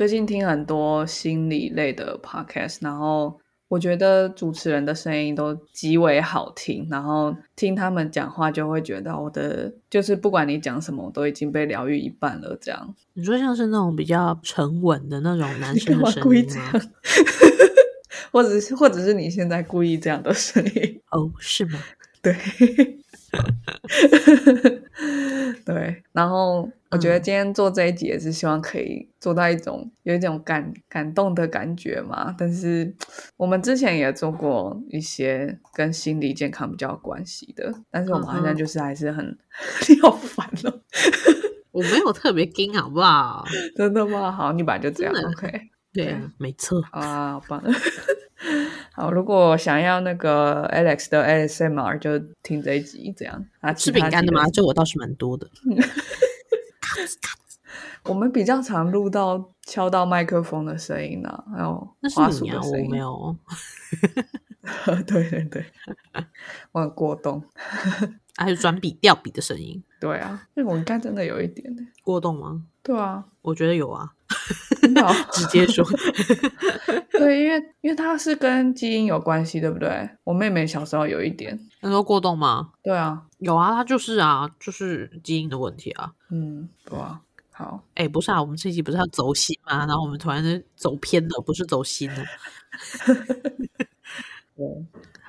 最近听很多心理类的 podcast，然后我觉得主持人的声音都极为好听，然后听他们讲话就会觉得我的就是不管你讲什么，我都已经被疗愈一半了。这样你说像是那种比较沉稳的那种男生的声音吗？或者是或者是你现在故意这样的声音，哦，是吗？对，对，然后我觉得今天做这一集也是希望可以做到一种有一种感感动的感觉嘛。但是我们之前也做过一些跟心理健康比较有关系的，但是我们好像就是还是很 你好烦哦，我没有特别惊，好不好？真的吗？好，你本来就这样，OK。对啊，没错。啊，好棒！好，如果想要那个 Alex 的 ASMR，就听这一集，这样啊。吃饼干的吗？这我倒是蛮多的。我们比较常录到敲到麦克风的声音呢、还有那滑是你啊，我鼠的声音。没有。对 对对，我很过动。还有转笔掉笔的声音，对啊，那我应该真的有一点呢。过动吗？对啊，我觉得有啊，哦 直接说。对，因为因为它是跟基因有关系，对不对？我妹妹小时候有一点。他说过动吗？对啊，有啊，他就是啊，就是基因的问题啊。嗯，对啊。好，哎，不是啊，我们这一集不是要走心吗？然后我们突然就走偏了，不是走心了。对。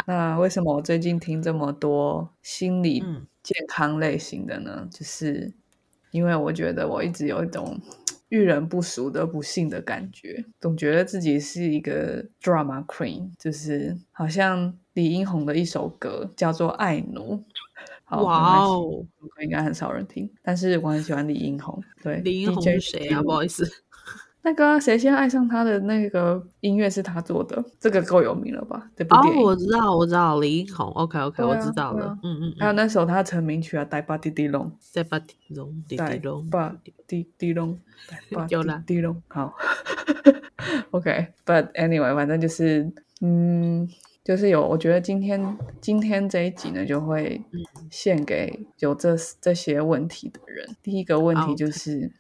那为什么我最近听这么多心理嗯健康类型的呢？就是因为我觉得我一直有一种遇人不淑的不幸的感觉，总觉得自己是一个 drama queen，就是好像李英红的一首歌叫做《爱奴》。好哇，哦，应该很少人听，但是我很喜欢李英红。对，李英红是谁啊？不好意思，那个啊谁先爱上他的那个音乐是他做的，这个够有名了吧？这部哦电，影。我知道，我知道，李英宏，OK OK，啊我知道了。嗯嗯还有嗯，那首他的成名曲啊，《呆吧滴滴龙》，带巴滴龙，迪呆迪龙，吧 滴滴隆，呆吧有啦滴滴隆。好，OK，But anyway，反正就是，嗯，就是有，我觉得今天今天这一集呢，就会献给有这这些问题的人。第一个问题就是。嗯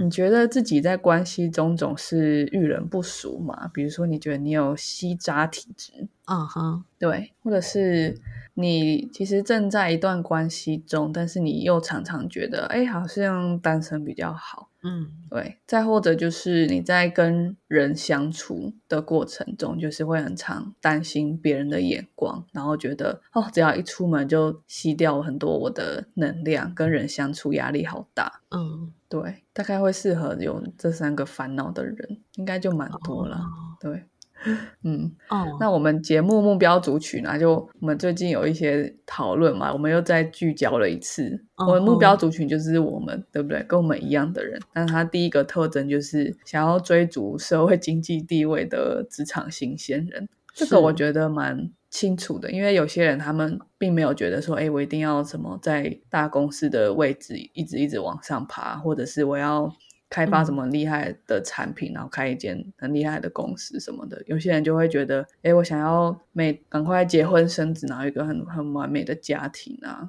你觉得自己在关系中总是遇人不淑吗？比如说，你觉得你有吸渣体质，嗯哼，对，或者是你其实正在一段关系中，但是你又常常觉得，哎，好像单身比较好。嗯对，再或者就是你在跟人相处的过程中，就是会很常担心别人的眼光，然后觉得哦，只要一出门就吸掉很多我的能量，跟人相处压力好大。嗯，对，大概会适合有这三个烦恼的人，应该就蛮多了。对，嗯，哦，那我们节目目标族群呢、就我们最近有一些讨论嘛，我们又再聚焦了一次。嗯我们目标族群就是我们，对不对？跟我们一样的人，但他第一个特征就是想要追逐社会经济地位的职场新鲜人。这个我觉得蛮清楚的，因为有些人他们并没有觉得说，哎，我一定要什么在大公司的位置一直一直往上爬，或者是我要开发什么厉害的产品，然后开一间很厉害的公司什么的。有些人就会觉得，哎，我想要每赶快结婚生子，然后一个很很完美的家庭啊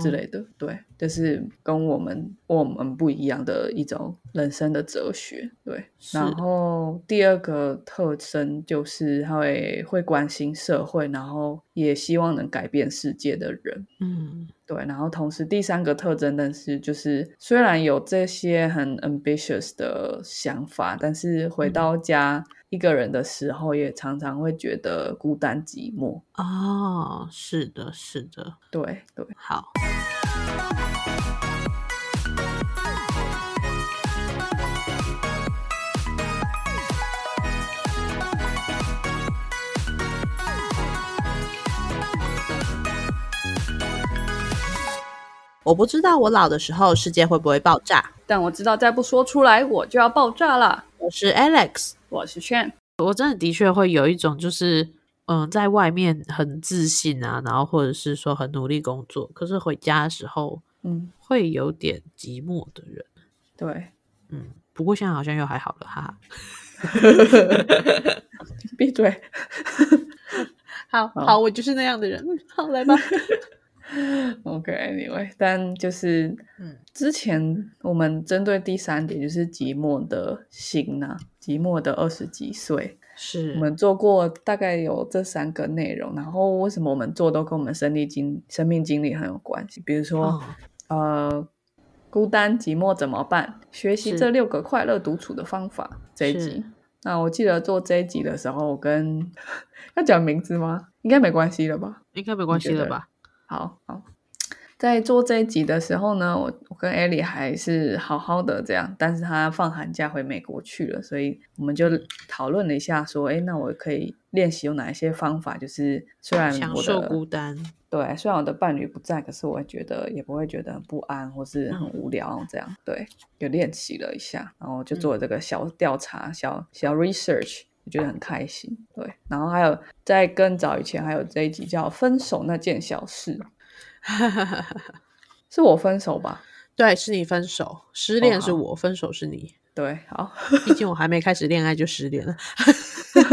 之类的。对，这是跟我们我们不一样的一种人生的哲学。对，然后第二个特征就是他会会关心社会，然后也希望能改变世界的人。嗯对，然后同时第三个特征，但是就是虽然有这些很 ambitious 的想法，但是回嗯到家一个人的时候，也常常会觉得孤单寂寞。哦，是的，是的，对对，好，我不知道我老的时候世界会不会爆炸。但我知道再不说出来，我就要爆炸了。我是 Alex，我是炫，我真的的确会有一种就是，嗯，在外面很自信啊，然后或者是说很努力工作，可是回家的时候嗯，会有点寂寞的人。对，嗯，不过现在好像又还好了，哈哈。闭嘴。好好好，我就是那样的人。好，来吧。OK，Anyway，但就是嗯之前我们针对第三点就是寂寞的心呐、寂寞的二十几岁，是我们做过大概有这三个内容，然后为什么我们做都跟我们生理经、生命经历很有关系？比如说，哦呃，孤单寂寞怎么办？学习这六个快乐独处的方法这一集。那我记得做这一集的时候，我跟 要讲名字吗？应该没关系了吧？应该没关系了吧？好好，在做这一集的时候呢，我我跟艾莉还是好好的这样，但是她放寒假回美国去了，所以我们就讨论了一下，说，哎，那我可以练习有哪一些方法？就是虽然我享受的孤单，对，虽然我的伴侣不在，可是我会觉得也不会觉得很不安或是很无聊这样。对，就练习了一下，然后就做了这个小调查、小小 research，我觉得很开心。对，然后还有在更早以前还有这一集叫《分手那件小事》，是我分手吧？对，是你分手，失恋是好我，分手是你。对，好，毕竟我还没开始恋爱就失恋了。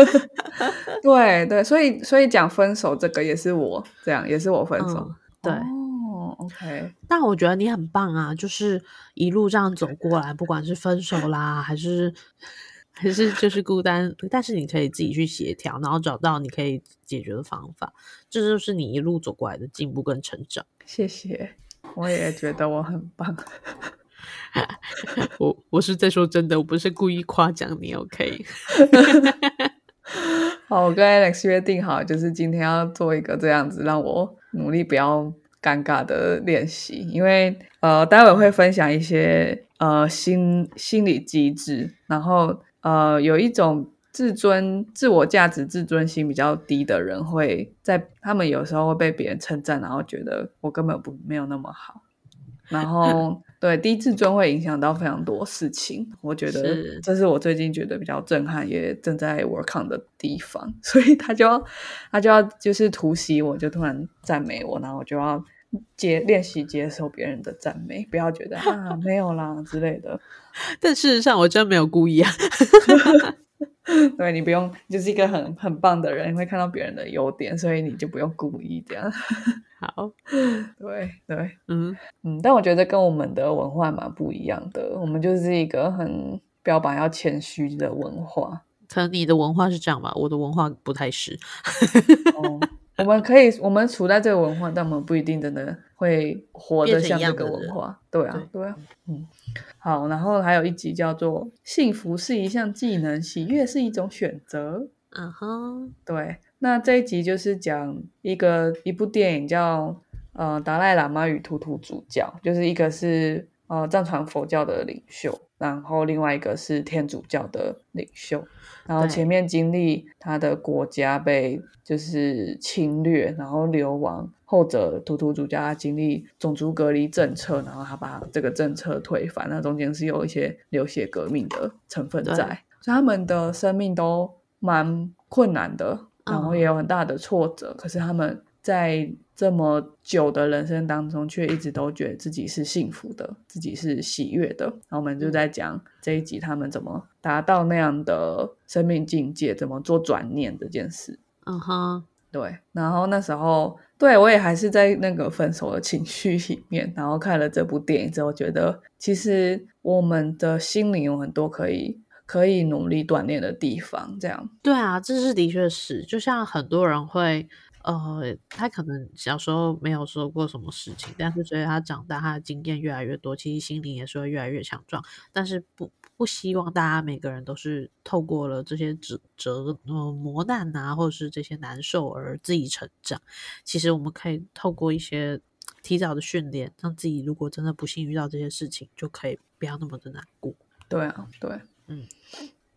对对，所以所以讲分手这个也是我这样，也是我分手。嗯，对。哦，OK，但我觉得你很棒啊，就是一路这样走过来，不管是分手啦，还是还是就是孤单，但是你可以自己去协调，然后找到你可以解决的方法，这就是你一路走过来的进步跟成长。谢谢，我也觉得我很棒。我我是在说真的，我不是故意夸奖你，OK？好，我跟 Alex 约定好，就是今天要做一个这样子，让我努力不要尴尬的练习。因为呃，待会会分享一些呃心心理机制，然后呃有一种自尊、自我价值、自尊心比较低的人，会在他们有时候会被别人称赞，然后觉得我根本不没有那么好，然后。对低自尊会影响到非常多事情，我觉得这是我最近觉得比较震撼，也正在 work on 的地方。所以他就要他就要就是突袭我，就突然赞美我，然后我就要接练习接受别人的赞美，不要觉得啊没有啦之类的。但事实上，我真没有故意啊。对你不用，就是一个很很棒的人，你会看到别人的优点，所以你就不用故意这样。好，对对，嗯，嗯，但我觉得跟我们的文化蛮不一样的，我们就是一个很标榜要谦虚的文化。可能你的文化是这样吧，我的文化不太是。哦，我们可以，我们处在这个文化，但我们不一定真的会活得像这个文化。对啊，对对啊，嗯，好，然后还有一集叫做《幸福是一项技能，喜悦是一种选择》。嗯哼，对，那这一集就是讲一个一部电影叫呃《达赖喇嘛与图图主教》，就是一个是呃藏传佛教的领袖，然后另外一个是天主教的领袖。然后前面经历他的国家被就是侵略，然后流亡，后者图图主教他经历种族隔离政策，然后他把这个政策推翻，那中间是有一些流血革命的成分在，所以他们的生命都蛮困难的，然后也有很大的挫折，可是他们在这么久的人生当中，却一直都觉得自己是幸福的，自己是喜悦的。然后我们就在讲这一集他们怎么达到那样的生命境界，怎么做转念这件事。嗯哼，对，然后那时候对我也还是在那个分手的情绪里面，然后看了这部电影之后，觉得其实我们的心灵有很多可以可以努力锻炼的地方，这样。对啊，这是的确是，就像很多人会。呃，他可能小时候没有说过什么事情，但是随着他长大，他的经验越来越多，其实心灵也是会越来越强壮。但是不不希望大家每个人都是透过了这些折折呃磨难啊，或者是这些难受而自己成长。其实我们可以透过一些提早的训练，让自己如果真的不幸遇到这些事情，就可以不要那么的难过。对啊，对，嗯，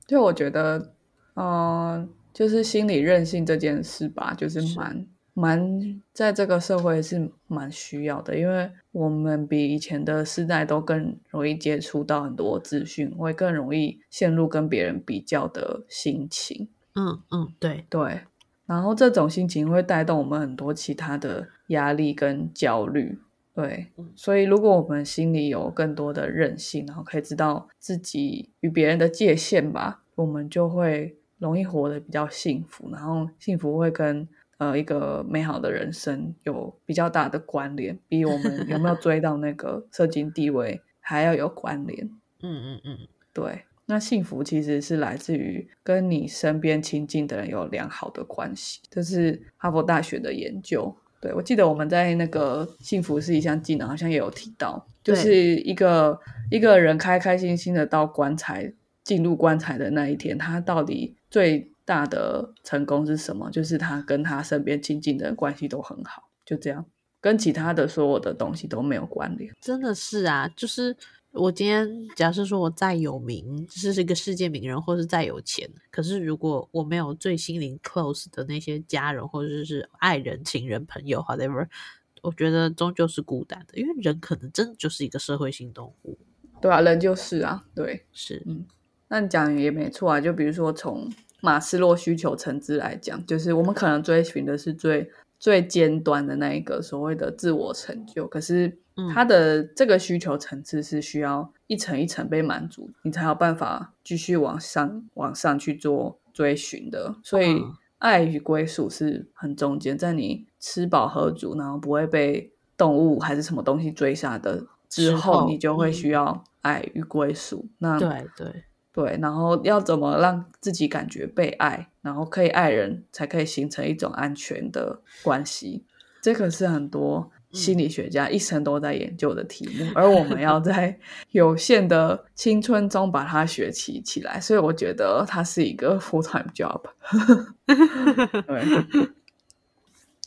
就我觉得，嗯、就是心理韧性这件事吧，就是是蛮蛮在这个社会是蛮需要的，因为我们比以前的世代都更容易接触到很多资讯，会更容易陷入跟别人比较的心情。嗯嗯，对，对，然后这种心情会带动我们很多其他的压力跟焦虑。对嗯，所以如果我们心里有更多的韧性，然后可以知道自己与别人的界限吧，我们就会容易活得比较幸福，然后幸福会跟呃一个美好的人生有比较大的关联，比我们有没有追到那个社经地位还要有关联。嗯嗯嗯，对，那幸福其实是来自于跟你身边亲近的人有良好的关系，这是哈佛大学的研究。对我记得我们在那个幸福是一项技能，好像也有提到，就是一个一个人开开心心的到棺材进入棺材的那一天，他到底最大的成功是什么？就是他跟他身边亲近的人关系都很好，就这样，跟其他的所有的东西都没有关联。真的是啊，就是我今天假设说我再有名，就是一个世界名人，或是再有钱，可是如果我没有最心灵 close 的那些家人，或者是爱人、情人、朋友，whatever，我觉得终究是孤单的，因为人可能真的就是一个社会性动物。对啊，人就是啊，对，是，嗯，那你讲也没错啊。就比如说从马斯洛需求层次来讲，就是我们可能追寻的是最最尖端的那一个所谓的自我成就，可是他的这个需求层次是需要一层一层被满足，你才有办法继续往上往上去做追寻的。所以，爱与归属是很中间，在你吃饱喝足，然后不会被动物还是什么东西追杀的之后，你就会需要爱与归属。那对对。对，然后要怎么让自己感觉被爱，然后可以爱人，才可以形成一种安全的关系。这个是很多心理学家一生都在研究的题目，而我们要在有限的青春中把它学习起来。所以我觉得它是一个 full time job。对。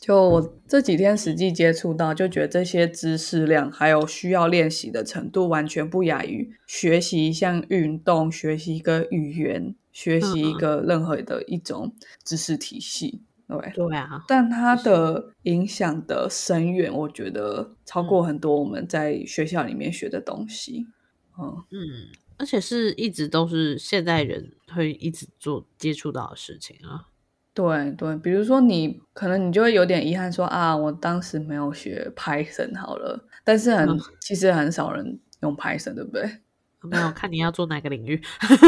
就我这几天实际接触到，就觉得这些知识量还有需要练习的程度，完全不亚于学习一项运动、学习一个语言、学习一个任何的一种知识体系。对对啊，但它的影响的深远，我觉得超过很多我们在学校里面学的东西。嗯嗯，而且是一直都是现代人会一直做接触到的事情啊。对对，比如说你可能你就会有点遗憾，说啊，我当时没有学 Python 好了。但是很其实很少人用 Python，对不对？没有看你要做哪个领域。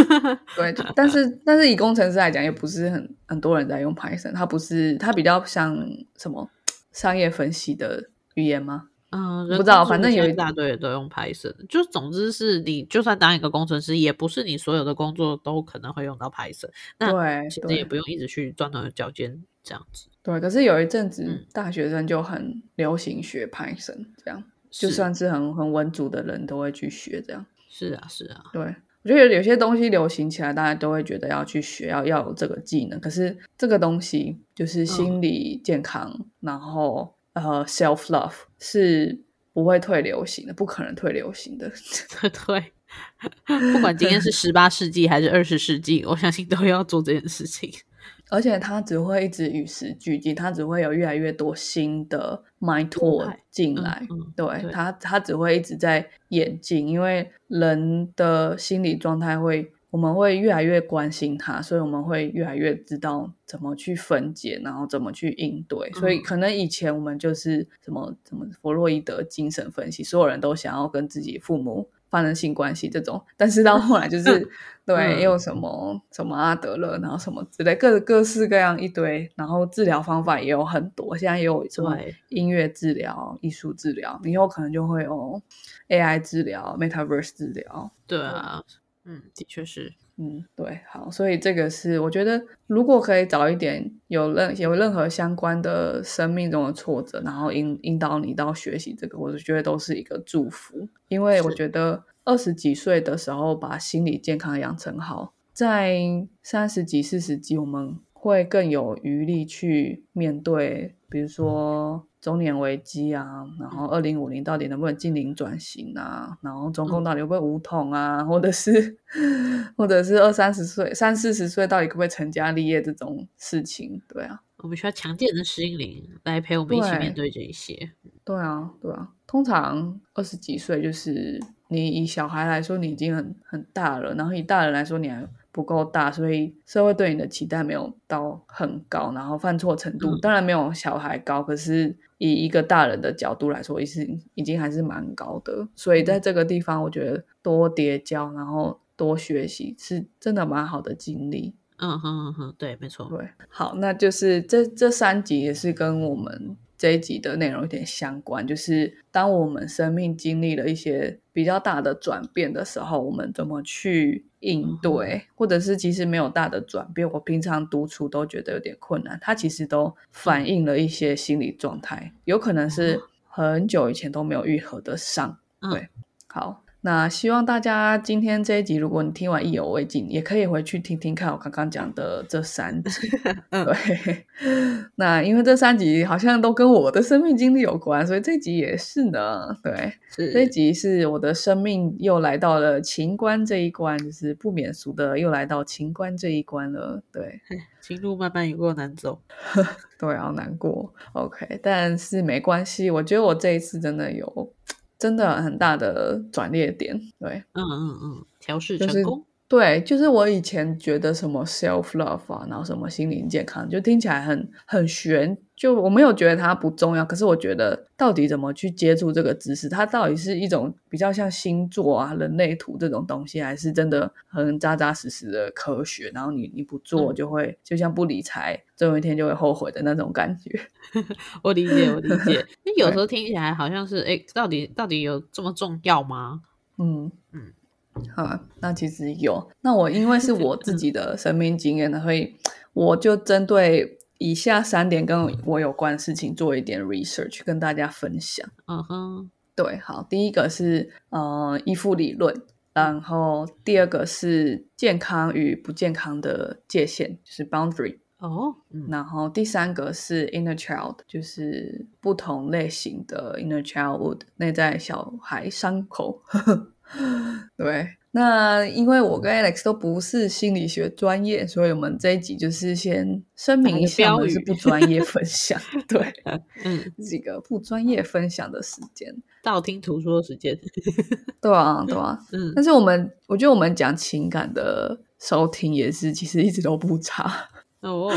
对，但是但是以工程师来讲，也不是很很多人在用 Python，它不是它比较像什么商业分析的语言吗？嗯，不知道，反正有一大堆都用 Python，就总之是你就算当一个工程师，也不是你所有的工作都可能会用到 Python。对，其实也不用一直去钻牛角尖这样子。对，可是有一阵子大学生就很流行学 Python，这样就算是很很文组的人都会去学这样。是啊，是啊。对，我觉得有些东西流行起来，大家都会觉得要去学，要要有这个技能。可是这个东西就是心理健康，然后。呃，self love 是不会退流行的，不可能退流行的。对，不管今天是十八世纪还是二十世纪，我相信都要做这件事情。而且它只会一直与时俱进，它只会有越来越多新的 mind tool 进来。对它，它只会一直在演进，因为人的心理状态会。我们会越来越关心他，所以我们会越来越知道怎么去分解，然后怎么去应对。所以可能以前我们就是什么什么弗洛伊德精神分析，所有人都想要跟自己父母发生性关系这种。但是到后来就是 对，又什么什么阿德勒，然后什么之类各各式各样一堆，然后治疗方法也有很多。现在也有什么音乐治疗、艺术治疗，以后可能就会有 AI 治疗、Metaverse 治疗。对啊。嗯，的确是，嗯，对，好，所以这个是我觉得，如果可以早一点有任有任何相关的生命中的挫折，然后引引导你到学习这个，我就觉得都是一个祝福，因为我觉得二十几岁的时候把心理健康养成好，在三十几、四十几，我们会更有余力去面对，比如说。中年危机啊，然后二零五零到底能不能进零转型啊？然后中共到底会不会无统啊？或者是，或者是二三十岁、三四十岁到底可不可以成家立业这种事情？对啊，我们需要强健的心灵来陪我们一起面对这一些。对啊，对啊，通常二十几岁就是你以小孩来说，你已经很很大了，然后以大人来说，你还。不够大，所以社会对你的期待没有到很高，然后犯错程度当然没有小孩高，可是以一个大人的角度来说，已是已经还是蛮高的。所以在这个地方，我觉得多叠交，然后多学习，是真的蛮好的经历。嗯哼哼，对，没错。对，好，那就是这这三集也是跟我们这一集的内容有点相关，就是当我们生命经历了一些比较大的转变的时候，我们怎么去应对，或者是其实没有大的转变，我平常独处都觉得有点困难，它其实都反映了一些心理状态，有可能是很久以前都没有愈合的伤。对，好。那希望大家今天这一集，如果你听完意犹未尽，也可以回去听听看我刚刚讲的这三集。对，那因为这三集好像都跟我的生命经历有关，所以这集也是呢。对，这集是我的生命又来到了情关这一关，就是不免俗的又来到情关这一关了。对，情路漫漫有够难走，对，好难过。OK，但是没关系，我觉得我这一次真的有。真的很大的转捩点，对，嗯嗯嗯，调试成功，对，就是我以前觉得什么 self love 啊，然后什么心灵健康，就听起来很很玄。就我没有觉得它不重要，可是我觉得到底怎么去接触这个知识，它到底是一种比较像星座啊、人类图这种东西，还是真的很扎扎实实的科学？然后你你不做就会就像不理财，总有一天就会后悔的那种感觉。我理解，我理解。那有时候听起来好像是，哎，到底到底有这么重要吗？嗯嗯，好，那其实有。那我因为是我自己的生命经验呢，所以我就针对。以下三点跟我有关的事情做一点 research，跟大家分享。嗯哼，对，好，第一个是呃依附理论，然后第二个是健康与不健康的界限，就是 boundary。哦，然后第三个是 inner child，就是不同类型的 inner childhood 内在小孩伤口。对。那因为我跟 Alex 都不是心理学专业，所以我们这一集就是先声明一下，我们是不专业分享。对，嗯，几个不专业分享的时间，道听途说时间。对啊，对啊，嗯。但是我们，我觉得我们讲情感的收听也是，其实一直都不差。哦，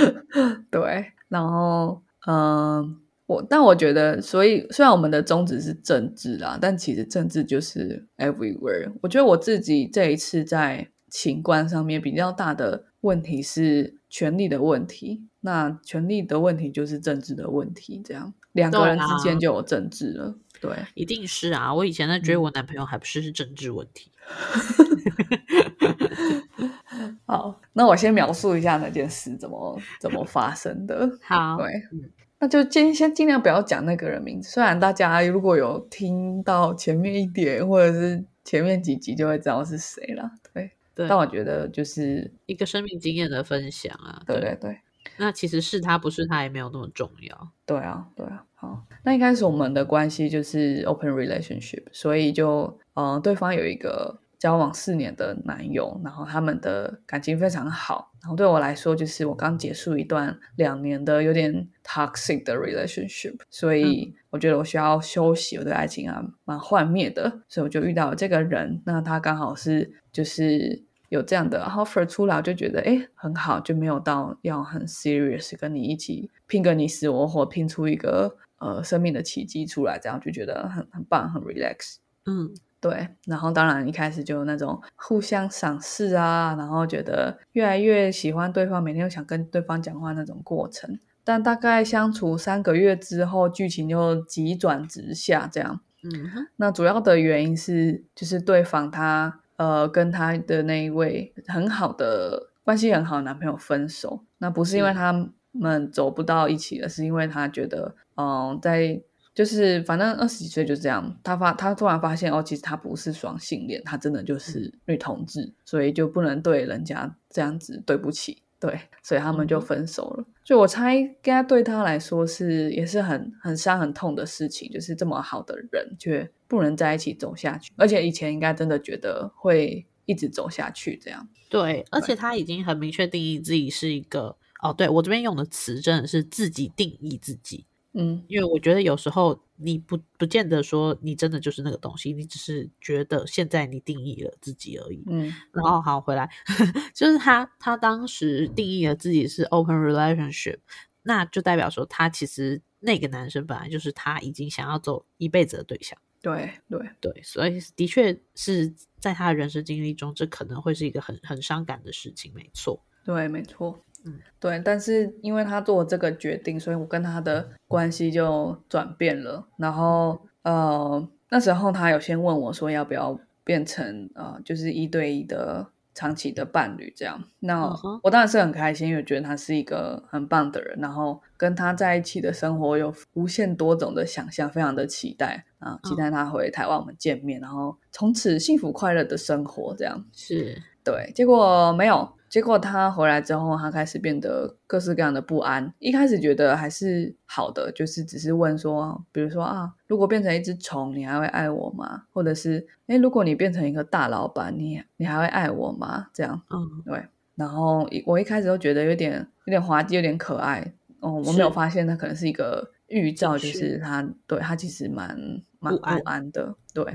对，然后，嗯。我但我觉得，所以虽然我们的宗旨是政治啦，但其实政治就是 everywhere。我觉得我自己这一次在情观上面比较大的问题是权力的问题，那权力的问题就是政治的问题，这样两个人之间就有政治了。对，一定是啊！我以前在追我男朋友，还不是是政治问题。好，那我先描述一下那件事怎么怎么发生的。好，对，嗯。那就尽先尽量不要讲那个人名字，虽然大家如果有听到前面一点或者是前面几集就会知道是谁了，对。但我觉得就是一个生命经验的分享啊，对对对。那其实是他不是他也没有那么重要，对啊对啊。好，那一开始我们的关系就是 open relationship，所以就嗯，对方有一个。交往四年的男友，然后他们的感情非常好。然后对我来说，就是我刚结束一段两年的有点 toxic 的 relationship，所以我觉得我需要休息。我对爱情啊蛮幻灭的，所以我就遇到了这个人。那他刚好是就是有这样的 offer 出来，我就觉得哎很好，就没有到要很 serious 跟你一起拼个你死我活，拼出一个呃生命的奇迹出来，这样就觉得很很棒，很 relax。嗯。对，然后当然一开始就有那种互相赏识啊，然后觉得越来越喜欢对方，每天都想跟对方讲话那种过程。但大概相处三个月之后，剧情就急转直下，这样。嗯，那主要的原因是，就是对方他呃跟他的那一位很好的关系很好的男朋友分手，那不是因为他们走不到一起了，是因为他觉得嗯在。就是反正二十几岁就这样，他发他突然发现哦，其实他不是双性恋，他真的就是女同志，所以就不能对人家这样子对不起，对，所以他们就分手了。就我猜，应该对他来说是也是很很伤很痛的事情，就是这么好的人却不能在一起走下去，而且以前应该真的觉得会一直走下去这样。对，而且他已经很明确定义自己是一个哦，对我这边用的词真的是自己定义自己。嗯，因为我觉得有时候你不不见得说你真的就是那个东西，你只是觉得现在你定义了自己而已。嗯，然后好回来，就是他他当时定义了自己是 open relationship，那就代表说他其实那个男生本来就是他已经想要走一辈子的对象。对对对，所以的确是在他的人生经历中，这可能会是一个很很伤感的事情，没错。对，没错，嗯，对。但是因为他做这个决定，所以我跟他的关系就转变了。然后呃，那时候他有先问我说要不要变成呃，就是一对一的。长期的伴侣这样，那我当然是很开心，因为觉得他是一个很棒的人，然后跟他在一起的生活有无限多种的想象，非常的期待啊，期待他回台湾我们见面，然后从此幸福快乐的生活这样。是对，结果没有。结果他回来之后，他开始变得各式各样的不安。一开始觉得还是好的，就是只是问说，比如说啊，如果变成一只虫，你还会爱我吗？或者是，哎，如果你变成一个大老板，你你还会爱我吗？这样，嗯，对。然后我一开始都觉得有点有点滑稽，有点可爱。哦，我没有发现他可能是一个预兆，就是他对他其实蛮蛮不安的，对。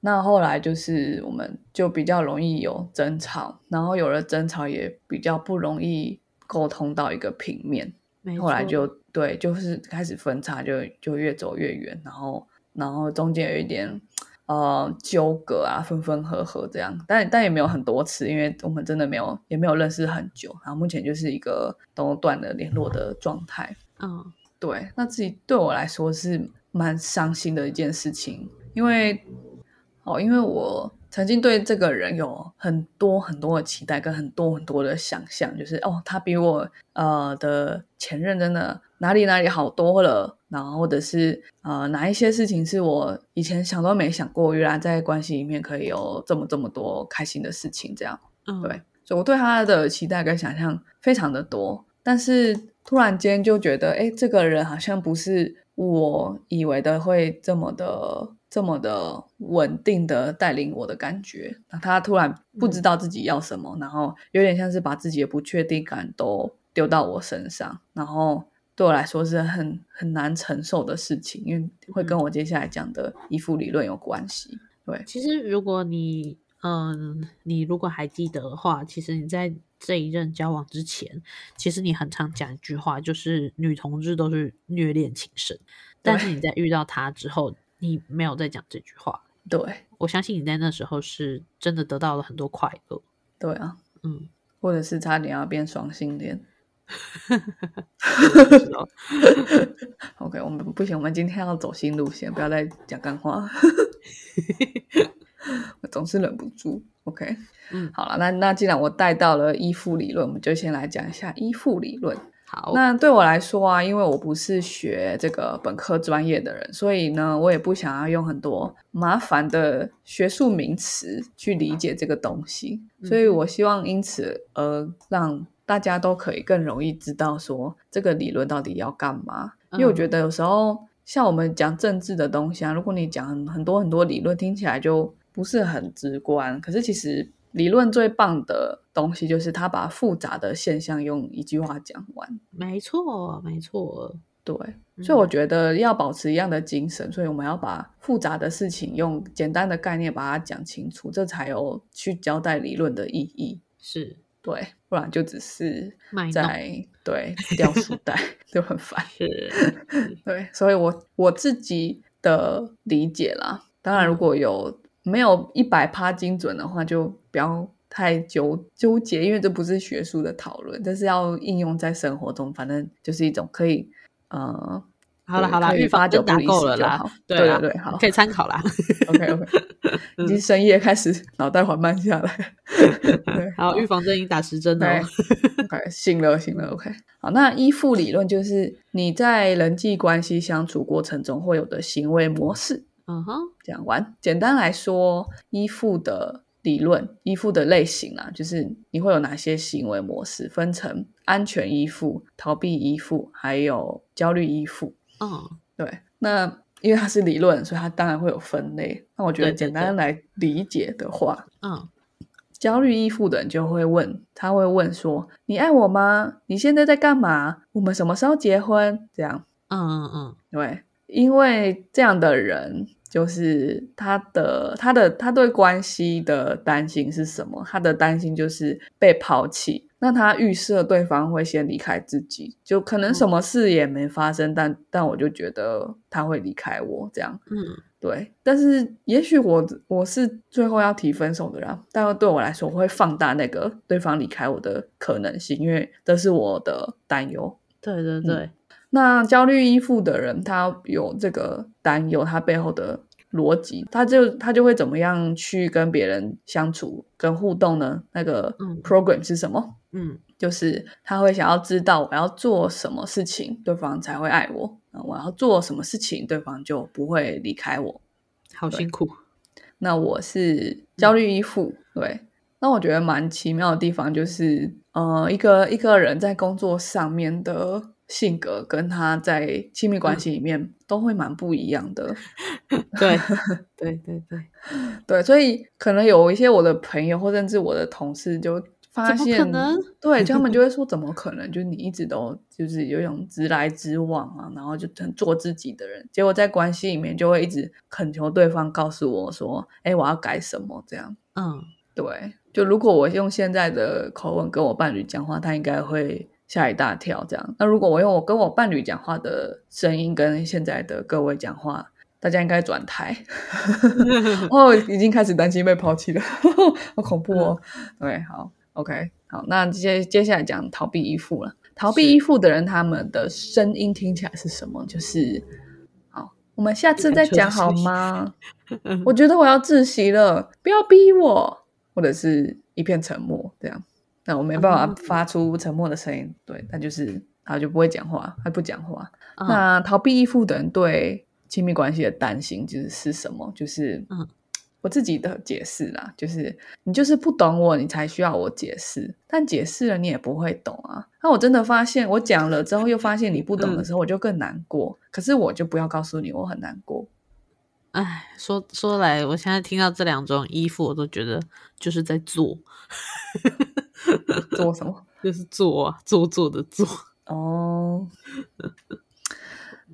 那后来就是我们就比较容易有争吵，然后有了争吵也比较不容易沟通到一个平面。后来就对，就是开始分叉，就就越走越远，然后然后中间有一点呃纠葛啊，分分合合这样，但但也没有很多次，因为我们真的没有也没有认识很久，然后目前就是一个都断了联络的状态。嗯，对，那自己对我来说是蛮伤心的一件事情，因为。哦，因为我曾经对这个人有很多很多的期待，跟很多很多的想象，就是哦，他比我呃的前任真的哪里哪里好多了，然后或者是呃哪一些事情是我以前想都没想过，原来在关系里面可以有这么这么多开心的事情，这样，嗯，对，所以我对他的期待跟想象非常的多，但是突然间就觉得，哎，这个人好像不是我以为的会这么的。这么的稳定的带领我的感觉，那他突然不知道自己要什么，然后有点像是把自己的不确定感都丢到我身上，然后对我来说是很很难承受的事情，因为会跟我接下来讲的依附理论有关系。对，其实如果你嗯，你如果还记得的话，其实你在这一任交往之前，其实你很常讲一句话，就是女同志都是虐恋情深，但是你在遇到他之后。你没有在讲这句话，对我相信你在那时候是真的得到了很多快乐，对啊，嗯，或者是差点要变双性恋，OK，我们不行，我们今天要走新路线，不要再讲干话，我总是忍不住，OK，嗯，好了，那那既然我带到了依附理论，我们就先来讲一下依附理论。好，那对我来说啊，因为我不是学这个本科专业的人，所以呢，我也不想要用很多麻烦的学术名词去理解这个东西，所以我希望因此而让大家都可以更容易知道说这个理论到底要干嘛。因为我觉得有时候像我们讲政治的东西啊，如果你讲很多很多理论，听起来就不是很直观，可是其实。理论最棒的东西就是他把复杂的现象用一句话讲完。没错，没错，对。所以我觉得要保持一样的精神，所以我们要把复杂的事情用简单的概念把它讲清楚，这才有去交代理论的意义。是对，不然就只是在对掉书袋 就很烦。是，对。所以我我自己的理解啦，当然如果有。没有一百趴精准的话，就不要太纠纠结，因为这不是学术的讨论，这是要应用在生活中。反正就是一种可以，呃，好了好了，预防就打够了啦。对对对，好，可以参考啦。OK OK，已经深夜开始脑袋缓慢下来。对，好，预防针已经打十针了。OK，醒了醒了。OK，好，那依附理论就是你在人际关系相处过程中会有的行为模式。嗯哼，讲完。简单来说，依附的理论、依附的类型啊，就是你会有哪些行为模式？分成安全依附、逃避依附，还有焦虑依附。嗯，对。那因为它是理论，所以它当然会有分类。那我觉得简单来理解的话，嗯，焦虑依附的人就会问，他会问说：“你爱我吗？你现在在干嘛？我们什么时候结婚？”这样。嗯嗯嗯，对，因为这样的人。就是他的他的他对关系的担心是什么？他的担心就是被抛弃。那他预设对方会先离开自己，就可能什么事也没发生，但但我就觉得他会离开我这样。嗯，对，但是也许我我是最后要提分手的人，但对我来说，我会放大那个对方离开我的可能性，因为这是我的担忧。对对对，那焦虑依附的人，他有这个担忧，他背后的逻辑，他就他就会怎么样去跟别人相处、跟互动呢？那个 program 是什么？嗯，就是他会想要知道我要做什么事情，对方才会爱我。我要做什么事情，对方就不会离开我。好辛苦。那我是焦虑依附，对。那我觉得蛮奇妙的地方就是，呃，一个一个人在工作上面的性格，跟他在亲密关系里面都会蛮不一样的。对，对对对 对，所以可能有一些我的朋友，或甚至我的同事就。发现对，就他们就 会说怎么可能？就是你一直都就是有一种直来直往啊，然后就很做自己的人，结果在关系里面就会一直恳求对方告诉我说：“哎，我要改什么？”这样，嗯，对。就如果我用现在的口吻跟我伴侣讲话，他应该会吓一大跳。这样，那如果我用我跟我伴侣讲话的声音跟现在的各位讲话，大家应该转台。哦，已经开始担心被抛弃了，好恐怖哦。对，好。OK，好，那接接下来讲逃避依附了。逃避依附的人，他们的声音听起来是什么？就是好，我们下次再讲好吗？我觉得我要窒息了，不要逼我，或者是一片沉默这样。那我没办法发出沉默的声音，对，他就是他就不会讲话，他不讲话。那逃避依附的人对亲密关系的担心就是是什么？就是嗯。我自己的解释啦，就是你就是不懂我，你才需要我解释。但解释了你也不会懂啊。那我真的发现，我讲了之后又发现你不懂的时候，我就更难过。可是我就不要告诉你，我很难过。哎，说说来，我现在听到这两种依附，我都觉得就是在做，做什么？就是做啊，做作的做。哦。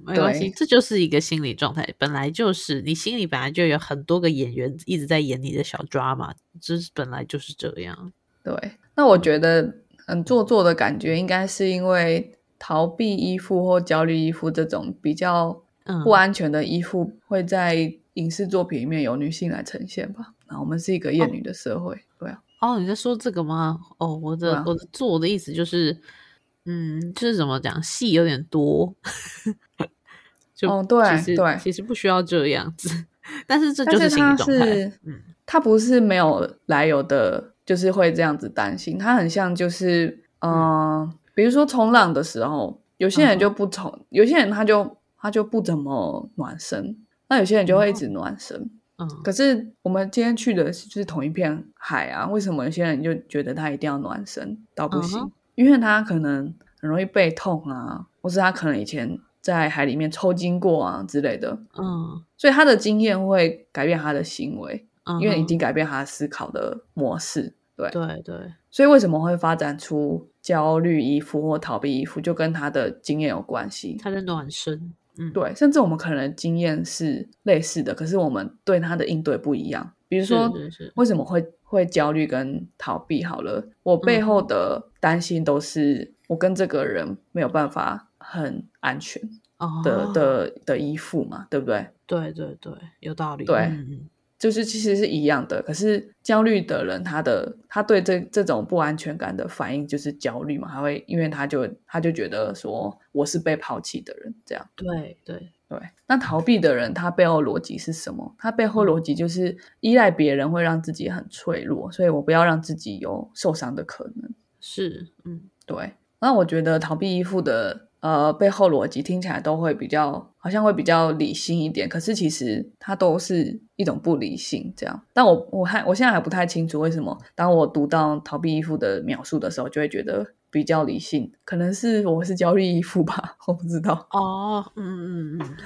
没关系，这就是一个心理状态，本来就是你心里本来就有很多个演员一直在演你的小抓嘛，这本来就是这样。对，那我觉得很做作的感觉，应该是因为逃避依附或焦虑依附这种比较不安全的依附，会在影视作品里面有女性来呈现吧？那我们是一个厌女的社会，对啊。哦，你在说这个吗？哦，我的我的做的意思就是，嗯，就是怎么讲，戏有点多。哦，对对，其实不需要这样子，但是这就是心理状态。嗯，他不是没有来由的，就是会这样子担心。他很像就是，嗯，比如说冲浪的时候，有些人就不冲，有些人他就他就不怎么暖身，那有些人就会一直暖身。嗯，可是我们今天去的就是同一片海啊，为什么有些人就觉得他一定要暖身？到不行？因为他可能很容易背痛啊，或是他可能以前。在海里面抽筋过啊之类的，嗯，所以他的经验会改变他的行为，因为已经改变他思考的模式，对。对对，所以为什么会发展出焦虑依附或逃避依附，就跟他的经验有关系。他的暖身，嗯，对，甚至我们可能经验是类似的，可是我们对他的应对不一样。比如说，为什么会会焦虑跟逃避？好了，我背后的担心都是我跟这个人没有办法。很安全的的的依附嘛，对不对？对对对，有道理。对，就是其实是一样的。可是焦虑的人，他的他对这这种不安全感的反应就是焦虑嘛，他会因为他就他就觉得说我是被抛弃的人，这样。对对对。那逃避的人，他背后逻辑是什么？他背后逻辑就是依赖别人会让自己很脆弱，所以我不要让自己有受伤的可能。是，嗯，对。那我觉得逃避依附的。呃，背后逻辑听起来都会比较，好像会比较理性一点。可是其实它都是一种不理性这样。但我我还我现在还不太清楚为什么，当我读到逃避依附的描述的时候，就会觉得比较理性。可能是我是焦虑依附吧，我不知道。哦，嗯嗯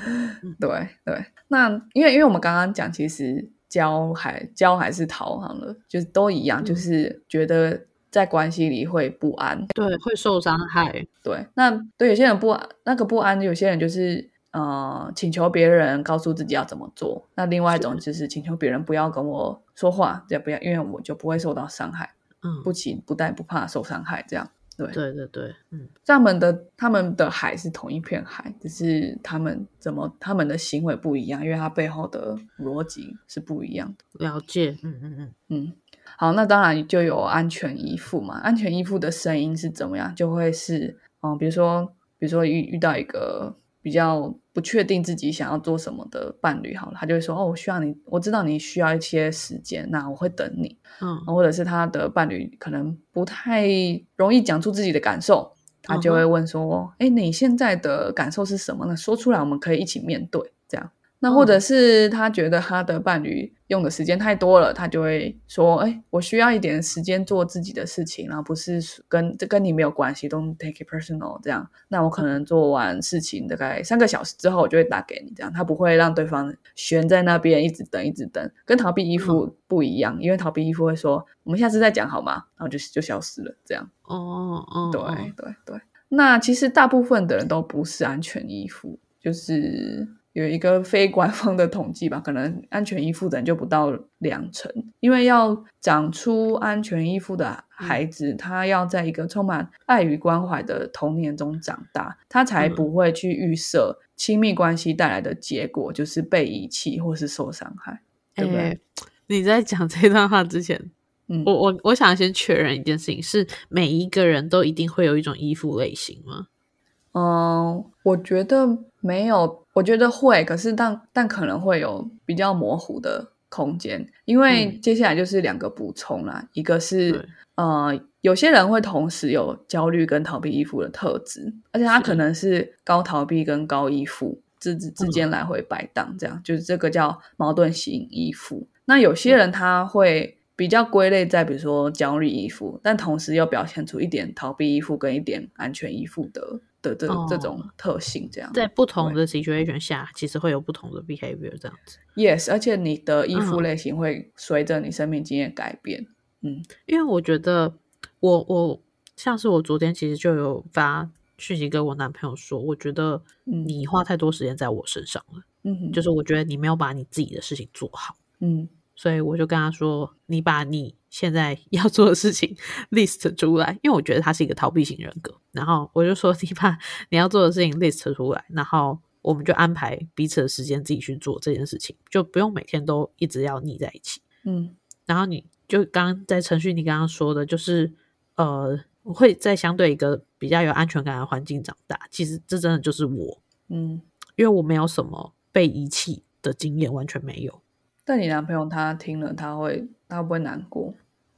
嗯，对对。那因为因为我们刚刚讲，其实焦还焦还是逃好了，就是都一样，就是觉得。在关系里会不安，对，会受伤害。对，那对有些人不安，那个不安，有些人就是呃，请求别人告诉自己要怎么做。那另外一种就是请求别人不要跟我说话，也不要，因为我就不会受到伤害。嗯，不请不带不怕受伤害这样。对对对对，嗯，他们的他们的海是同一片海，只是他们怎么他们的行为不一样，因为它背后的逻辑是不一样的。了解，嗯嗯嗯嗯，好，那当然就有安全依附嘛。安全依附的声音是怎么样？就会是，嗯，比如说，比如说遇遇到一个比较不确定自己想要做什么的伴侣，好了，他就会说，哦，我需要你，我知道你需要一些时间，那我会等你。嗯，或者是他的伴侣可能不太容易讲出自己的感受，他就会问说，哎，你现在的感受是什么呢？说出来，我们可以一起面对。那或者是他觉得他的伴侣用的时间太多了，他就会说：“哎，我需要一点时间做自己的事情，然后不是跟这跟你没有关系，Don't take it personal。”这样，那我可能做完事情大概三个小时之后，我就会打给你。这样，他不会让对方悬在那边一直等，一直等。跟逃避依附不一样，因为逃避依附会说：“我们下次再讲好吗？”然后就就消失了。这样，哦哦，对对对。那其实大部分的人都不是安全依附，就是。有一个非官方的统计吧，可能安全依附的人就不到两成，因为要长出安全依附的孩子，他要在一个充满爱与关怀的童年中长大，他才不会去预设亲密关系带来的结果，就是被遗弃或是受伤害，对不对？你在讲这段话之前，嗯，我我我想先确认一件事情：是每一个人都一定会有一种依附类型吗？嗯，我觉得没有，我觉得会，可是但但可能会有比较模糊的空间，因为接下来就是两个补充啦，一个是呃，有些人会同时有焦虑跟逃避依附的特质，而且他可能是高逃避跟高依附之之之间来回摆荡，这样就是这个叫矛盾型依附。那有些人他会比较归类在比如说焦虑依附，但同时又表现出一点逃避依附跟一点安全依附的。的这这种特性，这样在不同的 situation 下，其实会有不同的 behavior 这样子。Yes，而且你的依附类型会随着你生命经验改变。嗯，因为我觉得我我像是我昨天其实就有发讯息跟我男朋友说，我觉得你花太多时间在我身上了。嗯，就是我觉得你没有把你自己的事情做好。嗯，所以我就跟他说，你把你。现在 要做的事情 list 出来，因为我觉得他是一个逃避型人格。然后我就说，你把你要做的事情 list 出来，然后我们就安排彼此的时间自己去做这件事情，就不用每天都一直要腻在一起。嗯，然后你就刚在程序，你刚刚说的，就是呃，我会在相对一个比较有安全感的环境长大。其实这真的就是我，嗯，因为我没有什么被遗弃的经验，完全没有。但你男朋友他听了，他会他会不会难过？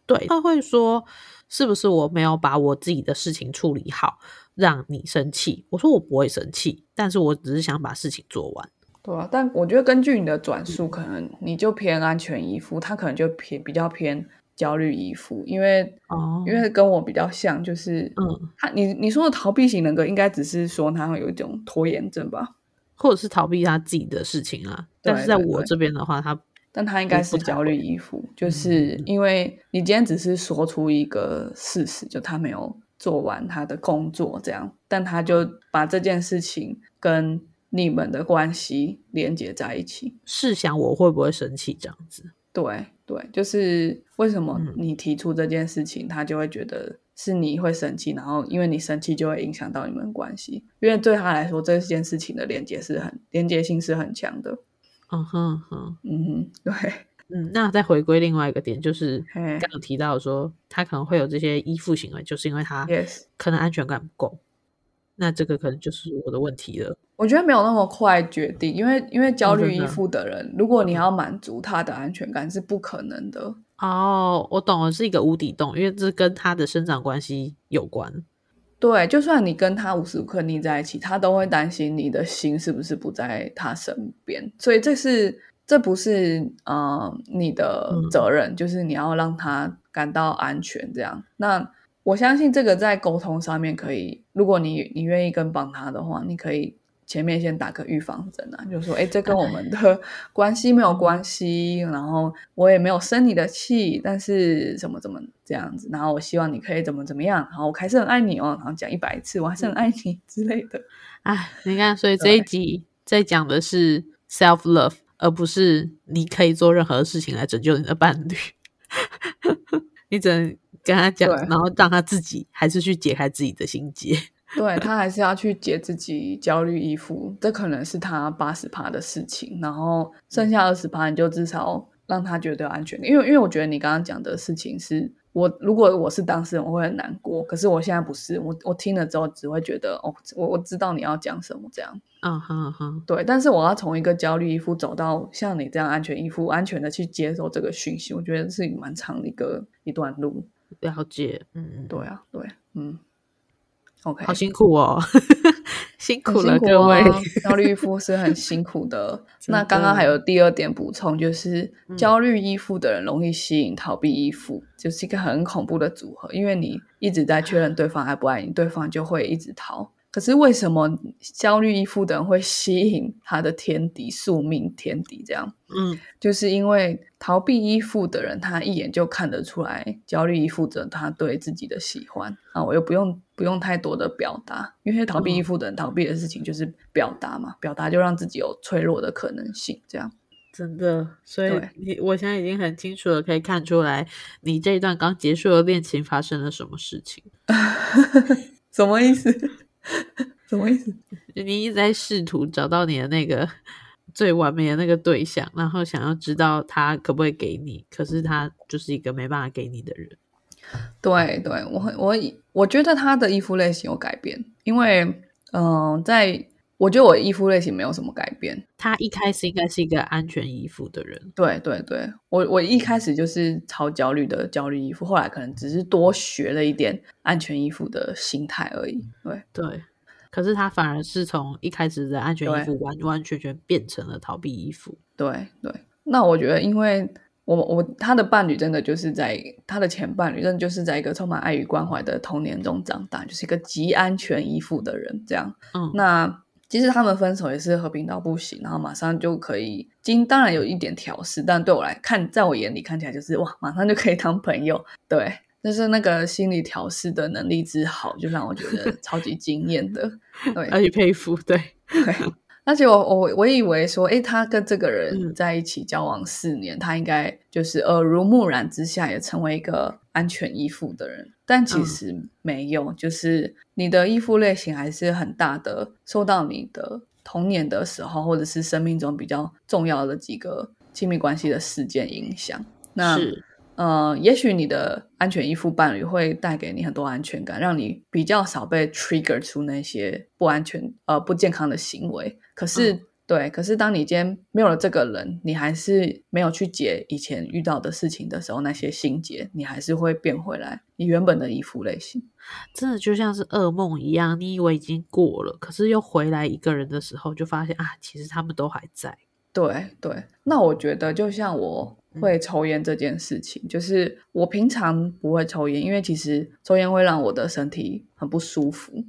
对，他会说：“是不是我没有把我自己的事情处理好，让你生气？”我说：“我不会生气，但是我只是想把事情做完。”对啊，但我觉得根据你的转述，可能你就偏安全依附，他可能就偏比较偏焦虑依附，因为哦，因为跟我比较像，就是嗯，他你你说的逃避型人格，应该只是说他会有一种拖延症吧，或者是逃避他自己的事情啊。但是在我这边的话，他。但他应该是焦虑依附，就是因为你今天只是说出一个事实，就他没有做完他的工作这样，但他就把这件事情跟你们的关系连接在一起。试想我会不会生气这样子？对对，就是为什么你提出这件事情，他就会觉得是你会生气，然后因为你生气就会影响到你们关系，因为对他来说这件事情的连接是很连接性是很强的。嗯哼哼，嗯哼，对，嗯，那再回归另外一个点，就是刚刚提到说他可能会有这些依附行为，就是因为他可能安全感不够，那这个可能就是我的问题了。我觉得没有那么快决定，因为因为焦虑依附的人，如果你要满足他的安全感是不可能的。哦，我懂了，是一个无底洞，因为这跟他的生长关系有关。对，就算你跟他无时无刻腻在一起，他都会担心你的心是不是不在他身边。所以这是这不是呃你的责任，就是你要让他感到安全。这样，那我相信这个在沟通上面可以，如果你你愿意跟帮他的话，你可以。前面先打个预防针啊，就说哎，这跟我们的 关系没有关系，然后我也没有生你的气，但是怎么怎么这样子，然后我希望你可以怎么怎么样，然后我还是很爱你哦，然后讲一百次我还是很爱你之类的。哎，你看，所以 这一集在讲的是 self love，而不是你可以做任何事情来拯救你的伴侣，你只能跟他讲，然后让他自己还是去解开自己的心结。对他还是要去解自己焦虑依附，这可能是他八十趴的事情，然后剩下二十趴你就至少让他觉得有安全。因为因为我觉得你刚刚讲的事情是我如果我是当事人，我会很难过，可是我现在不是，我我听了之后只会觉得哦，我我知道你要讲什么这样。嗯哼哼，对，但是我要从一个焦虑依附走到像你这样安全依附，安全的去接受这个讯息，我觉得是蛮长的一个一段路。了解，嗯嗯，对啊，对，嗯，OK，好辛苦哦，辛很苦了辛苦各位。啊焦虑依附是很辛苦的。真那刚刚还有第二点补充，就是嗯焦虑依附的人容易吸引逃避依附，就是一个很恐怖的组合。因为你一直在确认对方爱不爱你，对方就会一直逃。可是为什么焦虑依附的人会吸引他的天敌、宿命天敌这样？嗯就是因为逃避依附的人，他一眼就看得出来焦虑依附者他对自己的喜欢啊，我又不用不用太多的表达，因为逃避依附的人逃避的事情就是表达嘛，表达就让自己有脆弱的可能性，这样。真的，所以你我现在已经很清楚的可以看出来，你这一段刚结束的恋情发生了什么事情。什么意思？什么意思？你一直在试图找到你的那个最完美的那个对象，然后想要知道他可不可以给你，可是他就是一个没办法给你的人。对对，我很我我觉得他的衣服类型有改变，因为嗯、呃在我觉得我依附类型没有什么改变。他一开始应该是一个安全依附的人，对对对，我我一开始就是超焦虑的焦虑依附，后来可能只是多学了一点安全依附的心态而已。对对。可是他反而是从一开始的安全依对附完完全全变成了逃避依附。对对，那我觉得，因为我我他的伴侣真的就是在他的前伴侣，真的就是在一个充满爱与关怀的童年中长大，就是一个极安全依附的人，这样。嗯，那其实他们分手也是和平到不行，然后马上就可以，经当然有一点调试，但对我来看，在我眼里看起来就是哇，马上就可以当朋友。对，就是那个心理调试的能力之好，就让我觉得超级惊艳的。对，而且佩服，对，对，而且我我我以为说，诶，他跟这个人嗯在一起交往四年，他应该就是耳濡目染之下也成为一个安全依附的人，但其嗯实没有，就是你的依附类型还是很大的受到你的童年的时候，或者是生命中比较重要的几个亲密关系的事件影响。那是，呃，也许你的安全依附伴侣会带给你很多安全感，让你比较少被 trigger 出那些不安全、呃不健康的行为。可是，嗯对，可是当你今天没有了这个人，你还是没有去解以前遇到的事情的时候，那些心结，你还是会变回来你原本的衣服类型。真的就像是噩梦一样，你以为已经过了，可是又回来一个人的时候，就发现啊，其实他们都还在。对对，那我觉得就像我会抽烟这件事情，就是我平常不会抽烟，因为其实抽烟会让我的身体很不舒服。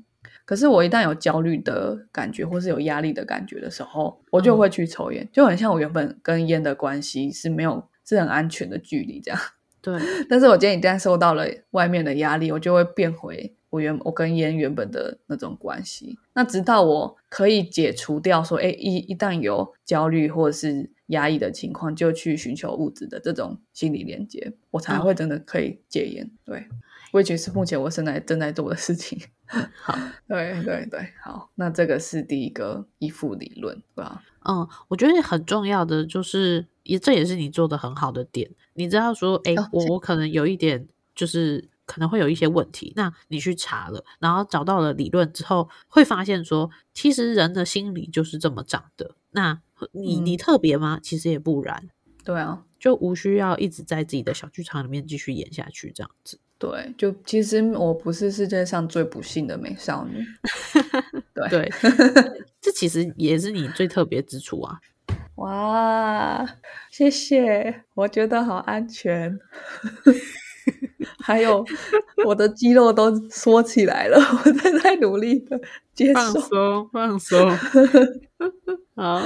可是我一旦有焦虑的感觉，或是有压力的感觉的时候，我就会去抽烟，就很像我原本跟烟的关系是没有是很安全的距离这样。对，但是我今天一旦受到了外面的压力，我就会变回我原我跟烟原本的那种关系。那直到我可以解除掉说，哎，一一旦有焦虑或者是压抑的情况，就去寻求物质的这种心理连接，我才会真的可以戒烟。对，我也觉得是目前我现在正在做的事情。好，对对对，好，那这个是第一个依附理论，对吧？嗯，我觉得很重要的就是，也这也是你做的很好的点。你知道说，哎、我我可能有一点就是可能会有一些问题，那你去查了，然后找到了理论之后，会发现说，其实人的心理就是这么长的。那你你嗯特别吗？其实也不然，对啊，就无需要一直在自己的小剧场里面继续演下去这样子。对，就其实我不是世界上最不幸的美少女。对 对，这其实也是你最特别之处啊。哇，谢谢，我觉得好安全。还有我的肌肉都缩起来了，我正在努力的接放受。松，放松。好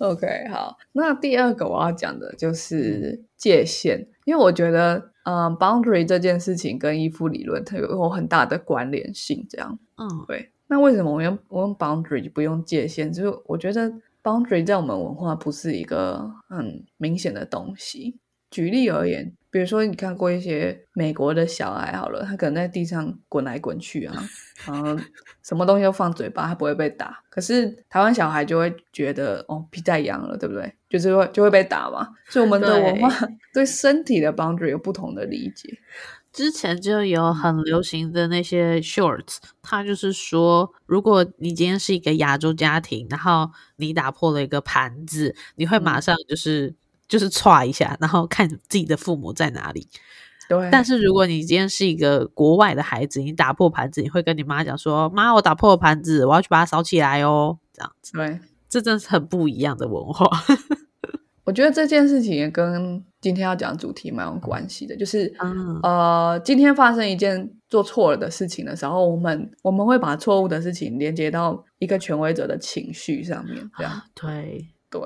，OK，好，那第二个我要讲的就是界限，因为我觉得，嗯、b o u n d a r y 这件事情跟依附理论它有有很大的关联性，这样。嗯，对，那为什么我用我用 boundary 不用界限？就是我觉得 boundary 在我们文化不是一个很明显的东西。举例而言，比如说你看过一些美国的小孩好了，他可能在地上滚来滚去啊，然后什么东西都放嘴巴，他不会被打。可是台湾小孩就会觉得哦皮太痒了，对不对？就是会就会被打嘛。所以我们的文化对身体的 boundary 有不同的理解。之前就有很流行的那些 shorts，它就是说，如果你今天是一个亚洲家庭，然后你打破了一个盘子，你会马上就是就是歘一下，然后看自己的父母在哪里。对，但是如果你今天是一个国外的孩子，你打破盘子，你会跟你妈讲说：“妈，我打破了盘子，我要去把它扫起来哦。”这样子，对，这真是很不一样的文化。我觉得这件事情也跟今天要讲主题蛮有关系的，就是嗯呃，今天发生一件做错了的事情的时候，我们我们会把错误的事情连接到一个权威者的情绪上面，这样。对，对，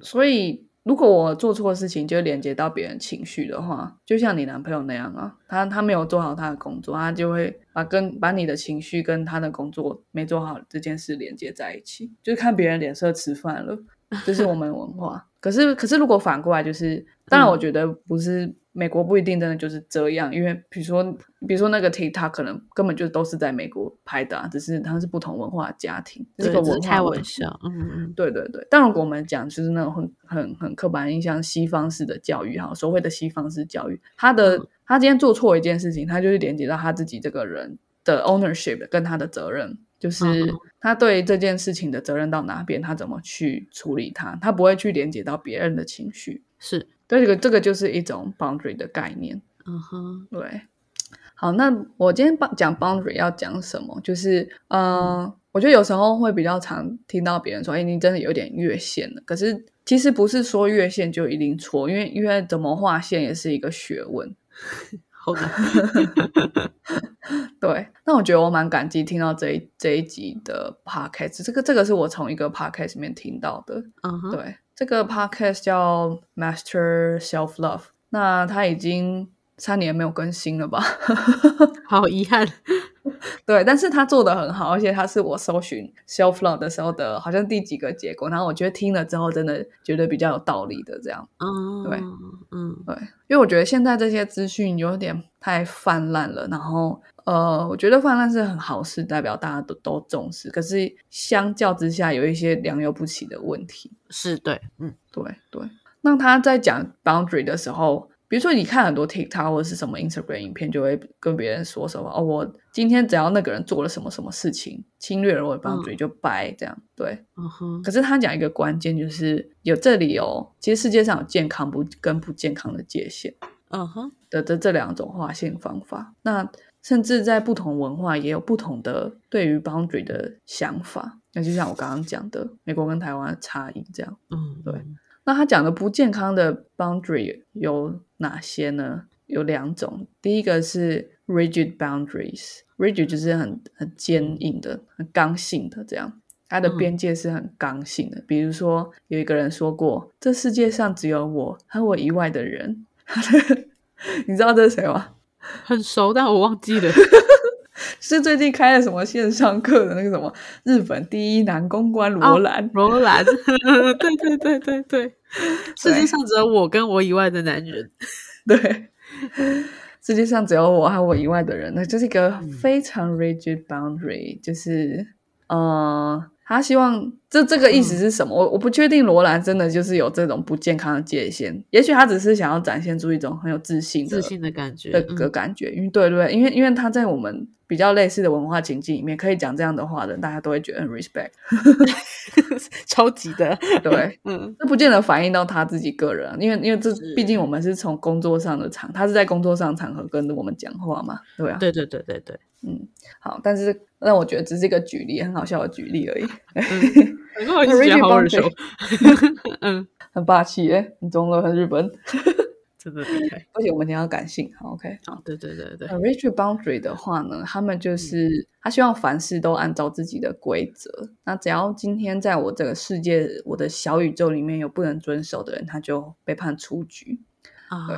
所以如果我做错事情就连接到别人情绪的话，就像你男朋友那样啊，他他没有做好他的工作，他就会把跟把你的情绪跟他的工作没做好这件事连接在一起，就是看别人脸色吃饭了，这是我们文化。可是可是如果反过来，就是当然我觉得不是美国不一定真的就是这样，因为比如说比如说那个 TikTok 可能根本就都是在美国拍的、啊，只是他是不同文化的家庭，这，个只是开文化问题玩笑，嗯嗯对对对，但如果我们讲就是那种很很很刻板印象西方式的教育哈，所谓的西方式教育，他的他今天做错一件事情，他就是连接到他自己这个人的 ownership 跟他的责任，就是嗯他对这件事情的责任到哪边，他怎么去处理它，他不会去连接到别人的情绪。是，对，这个这个就是一种 boundary 的概念。嗯哼，对，好，那我今天帮讲 boundary 要讲什么？就是，呃，我觉得有时候会比较常听到别人说，哎，你真的有点越线了。可是其实不是说越线就一定错，因为因为怎么划线也是一个学问。对，那我觉得我蛮感激听到这一这一集的 podcast，这个这个是我从一个 podcast 里面听到的。嗯哼，对，这个 podcast 叫 Master Self Love，那它已经三年没有更新了吧？好遗憾，对，但是他做的很好，而且他是我搜寻 self love 的时候的，好像第几个结果，然后我觉得听了之后真的觉得比较有道理的这样。嗯，对，嗯对，因为我觉得现在这些资讯有点太泛滥了，然后呃，我觉得泛滥是很好事，代表大家都都重视，可是相较之下有一些良莠不齐的问题。是对，嗯对对，那他在讲 boundary 的时候，比如说你看很多 TikTok 或者是什么 Instagram 影片，就会跟别人说什么哦，我今天只要那个人做了什么什么事情，侵略了我的 boundary 就掰这样。对，嗯哼，可是他讲一个关键，就是有这里有，其实世界上有健康不跟不健康的界限嗯哼，的这这两种划线方法。那甚至在不同文化也有不同的对于 boundary 的想法。那就像我刚刚讲的，美国跟台湾的差异这样。嗯，对那他讲的不健康的 boundary 有哪些呢？有两种，第一个是 rigid boundaries，rigid 就是很很坚硬的、很刚性的这样，它的边界是很刚性的。比如说，有一个人说过，这世界上只有我和我以外的人。你知道这是谁吗？很熟，但我忘记了。是最近开了什么线上课的那个什么日本第一男公关罗哦兰。罗兰，对对对对对，世界上只有我跟我以外的男人。对，世界上只有我和我以外的人，那就是一个嗯非常 rigid boundary，就是呃，他希望这这个意思是什么？我我不确定罗兰真的就是有这种不健康的界限，也许他只是想要展现出一种很有自信的自信的感觉，的嗯。个感觉，因为对对，因为因为他在我们比较类似的文化情境里面，可以讲这样的话的，大家都会觉得很 respect。超级的，对，嗯。那不见得反映到他自己个人啊，因为因为这是毕竟我们是从工作上的场，他是在工作上场合跟我们讲话嘛，对啊，对对对对对，嗯，好，但是那我觉得只是一个举例，很好笑的举例而已，嗯，难怪我一直觉得好耳熟，嗯，很霸气耶，很中了，很日本，真的厉害，而且我们今天要感性，，OK。好，对对对对 rigid boundary 的话呢，他们就是他希望凡事都按照自己的规则。那只要今天在我这个世界、我的小宇宙里面有不能遵守的人，他就被判出局。啊，对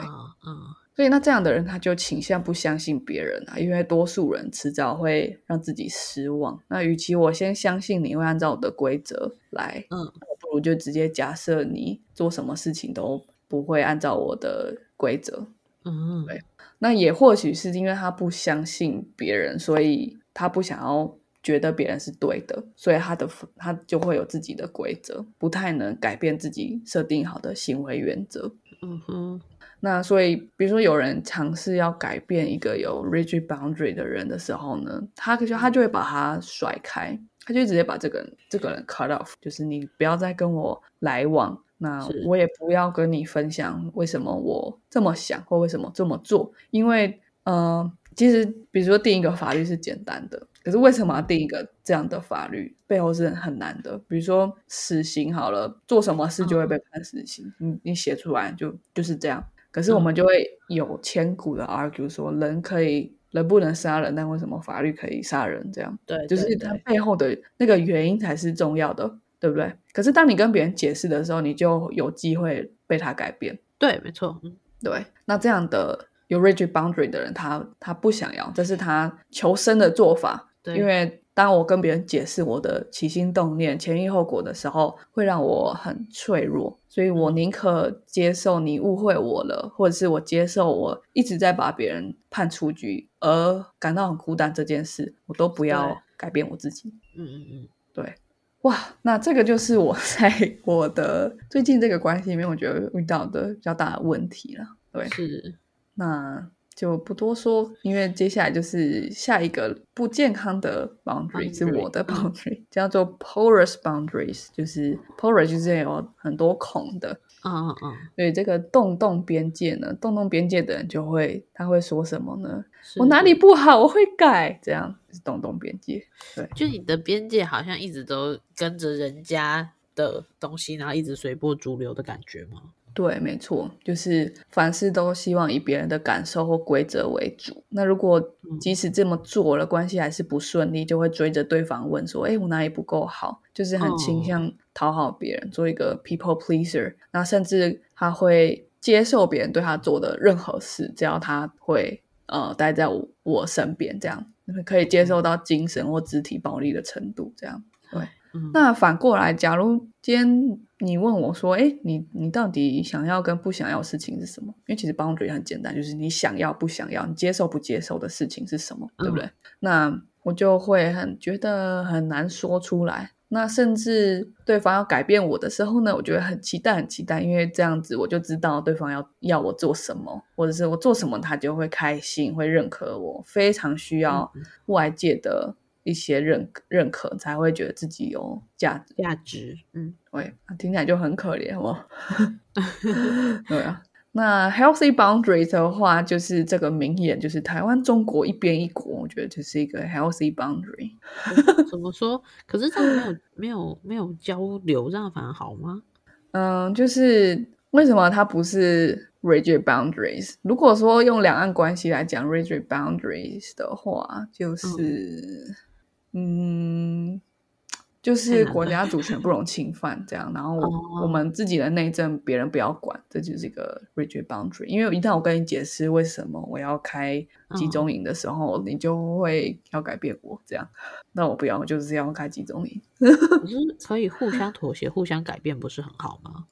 所以那这样的人，他就倾向不相信别人啊，因为多数人迟早会让自己失望。那与其我先相信你会按照我的规则来，嗯我不如就直接假设你做什么事情都不会按照我的规则。嗯，对那也或许是因为他不相信别人，所以他不想要觉得别人是对的，所以他的他就会有自己的规则，不太能改变自己设定好的行为原则。嗯哼，那所以，比如说有人尝试要改变一个有 rigid boundary 的人的时候呢，他就他就会把他甩开，他就直接把这个人这个人 cut off，就是你不要再跟我来往，那我也不要跟你分享为什么我这么想或为什么这么做，因为呃，其实比如说定一个法律是简单的，可是为什么要定一个这样的法律？背后是很难的。比如说死刑好了，做什么事就会被判死刑，你你写出来就就是这样。可是我们就会有千古的 argue 说，人可以人不能杀人，但为什么法律可以杀人？这样对，就是对对它背后的那个原因才是重要的，对不对？可是当你跟别人解释的时候，你就有机会被他改变。对，没错，嗯对，那这样的有 rigid boundary 的人，他他不想要，这是他求生的做法。对，因为当我跟别人解释我的起心动念、前因后果的时候，会让我很脆弱，所以我宁可接受你误会我了，或者是我接受我一直在把别人判出局而感到很孤单这件事，我都不要改变我自己。嗯嗯嗯，对，哇，那这个就是我 在我的最近这个关系里面，我觉得遇到的比较大的问题了。对，是，那就不多说，因为接下来就是下一个不健康的 boundary 是我的嗯 boundary，、叫做 porous boundaries，就是 porous 就是有很多孔的，嗯嗯嗯，所以这个洞洞边界呢，洞洞边界的人就会他会说什么呢？我哪里不好，我会改，这样是洞洞边界。对就你的边界好像一直都跟着人家的东西，然后一直随波逐流的感觉吗？对，没错，就是凡事都希望以别人的感受或规则为主。那如果嗯即使这么做了，关系还是不顺利，就会追着对方问说：“哎，我哪里不够好？”就是很倾哦向讨好别人，做一个 people pleaser。那甚至他会接受别人对他做的任何事，只要他会呃待在我我身边，这样可以接受到精神或肢体暴力的程度，这样。对，嗯，那反过来，假如今天你问我说：“哎，你你到底想要跟不想要的事情是什么？”因为其实 boundary 很简单，就是你想要不想要，你接受不接受的事情是什么，对不对？那我就会很觉得很难说出来。那甚至对方要改变我的时候呢，我觉得很期待，很期待，因为这样子我就知道对方要要我做什么，或者是我做什么他就会开心，会认可我。非常需要外界的一些认认可，才会觉得自己有价值。价值，嗯，对，听起来就很可怜哦。对啊，那 healthy boundaries 的话，就是这个名言，就是台湾、中国一边一国，我觉得就是一个 healthy boundary。怎 么说？可是这样没有没有没有交流，这样反而好吗？嗯，就是为什么它不是 rigid boundaries？如果说用两岸关系来讲 rigid boundaries 的话，就是嗯就是国家主权不容侵犯这样，然后我,、们自己的内政别人不要管，这就是一个 rigid boundary。因为一旦我跟你解释为什么我要开集中营的时候，你就会要改变我这样，那我不要，我就是要开集中营。可是可以互相妥协、互相改变，不是很好吗？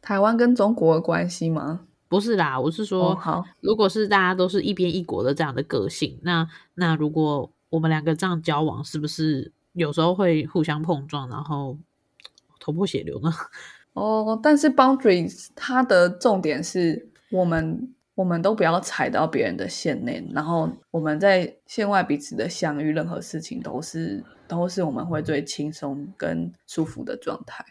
台湾跟中国的关系吗？不是啦，我是哦，说，好，如果是大家都是一边一国的这样的个性，那那如果我们两个这样交往，是不是有时候会互相碰撞，然后头破血流呢？哦，但是 boundaries 它的重点是我们我们都不要踩到别人的线内，然后我们在线外彼此的相遇，任何事情都是都是我们会最轻松跟舒服的状态。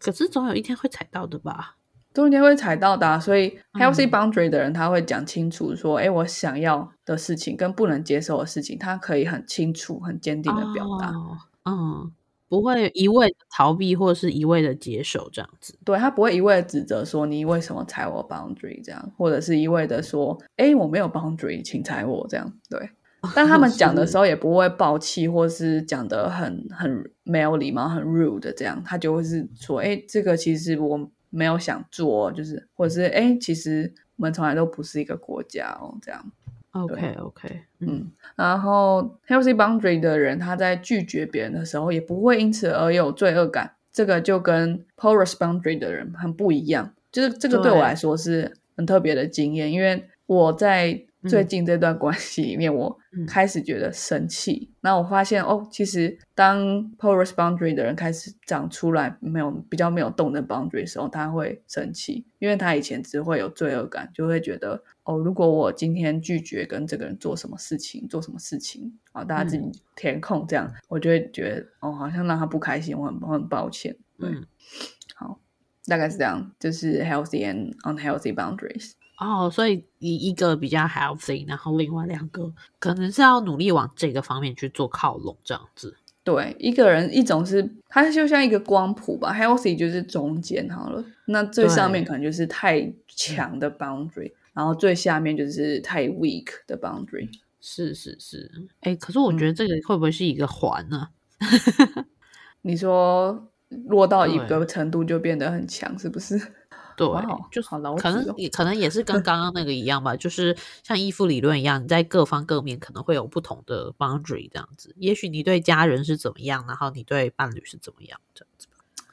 可是总有一天会踩到的吧？中间会踩到的啊、所以嗯 healthy boundary 的人他会讲清楚说，哎、我想要的事情跟不能接受的事情，他可以很清楚、很坚定的表达。哦，嗯，不会一味的逃避或者是一味的接受这样子。对他不会一味的指责说你为什么踩我 boundary 这样，或者是一味的说，哎，我没有 boundary，请踩我这样。对，但他们讲的时候也不会爆气，或是讲的很很没有礼貌、很 rude 的这样，他就会是说，哎，这个其实我没有想做，就是或者是哎，其实我们从来都不是一个国家哦，这样。OK OK，嗯嗯，然后 healthy boundary 的人，他在拒绝别人的时候，也不会因此而有罪恶感。这个就跟 porous boundary 的人很不一样。就是这个对我对来说是很特别的经验，因为我在最近这段关系里面，我嗯开始觉得生气。那我发现哦，其实当 porous boundary 的人开始长出来没有比较没有动的 boundary 的时候，他会生气，因为他以前只会有罪恶感，就会觉得哦，如果我今天拒绝跟这个人做什么事情，做什么事情啊，大家自己填空这样，我就会觉得哦，好像让他不开心，我很我很抱歉。对，嗯，好，大概是这样，就是 healthy and unhealthy boundaries。哦，所以你一个比较 healthy，然后另外两个可能是要努力往这个方面去做靠拢，这样子。对，一个人一种是它就像一个光谱吧，healthy 就是中间好了，那最上面可能就是太强的 boundary，、然后最下面就是太 weak 的 boundary。是是是，哎，可是我觉得这个会不会是一个环呢？你说落到一个程度就变得很强，是不是？对哦，就是可能也可能也是跟刚刚那个一样吧，就是像依附理论一样，你在各方各面可能会有不同的 boundary 这样子。也许你对家人是怎么样，然后你对伴侣是怎么样这样子。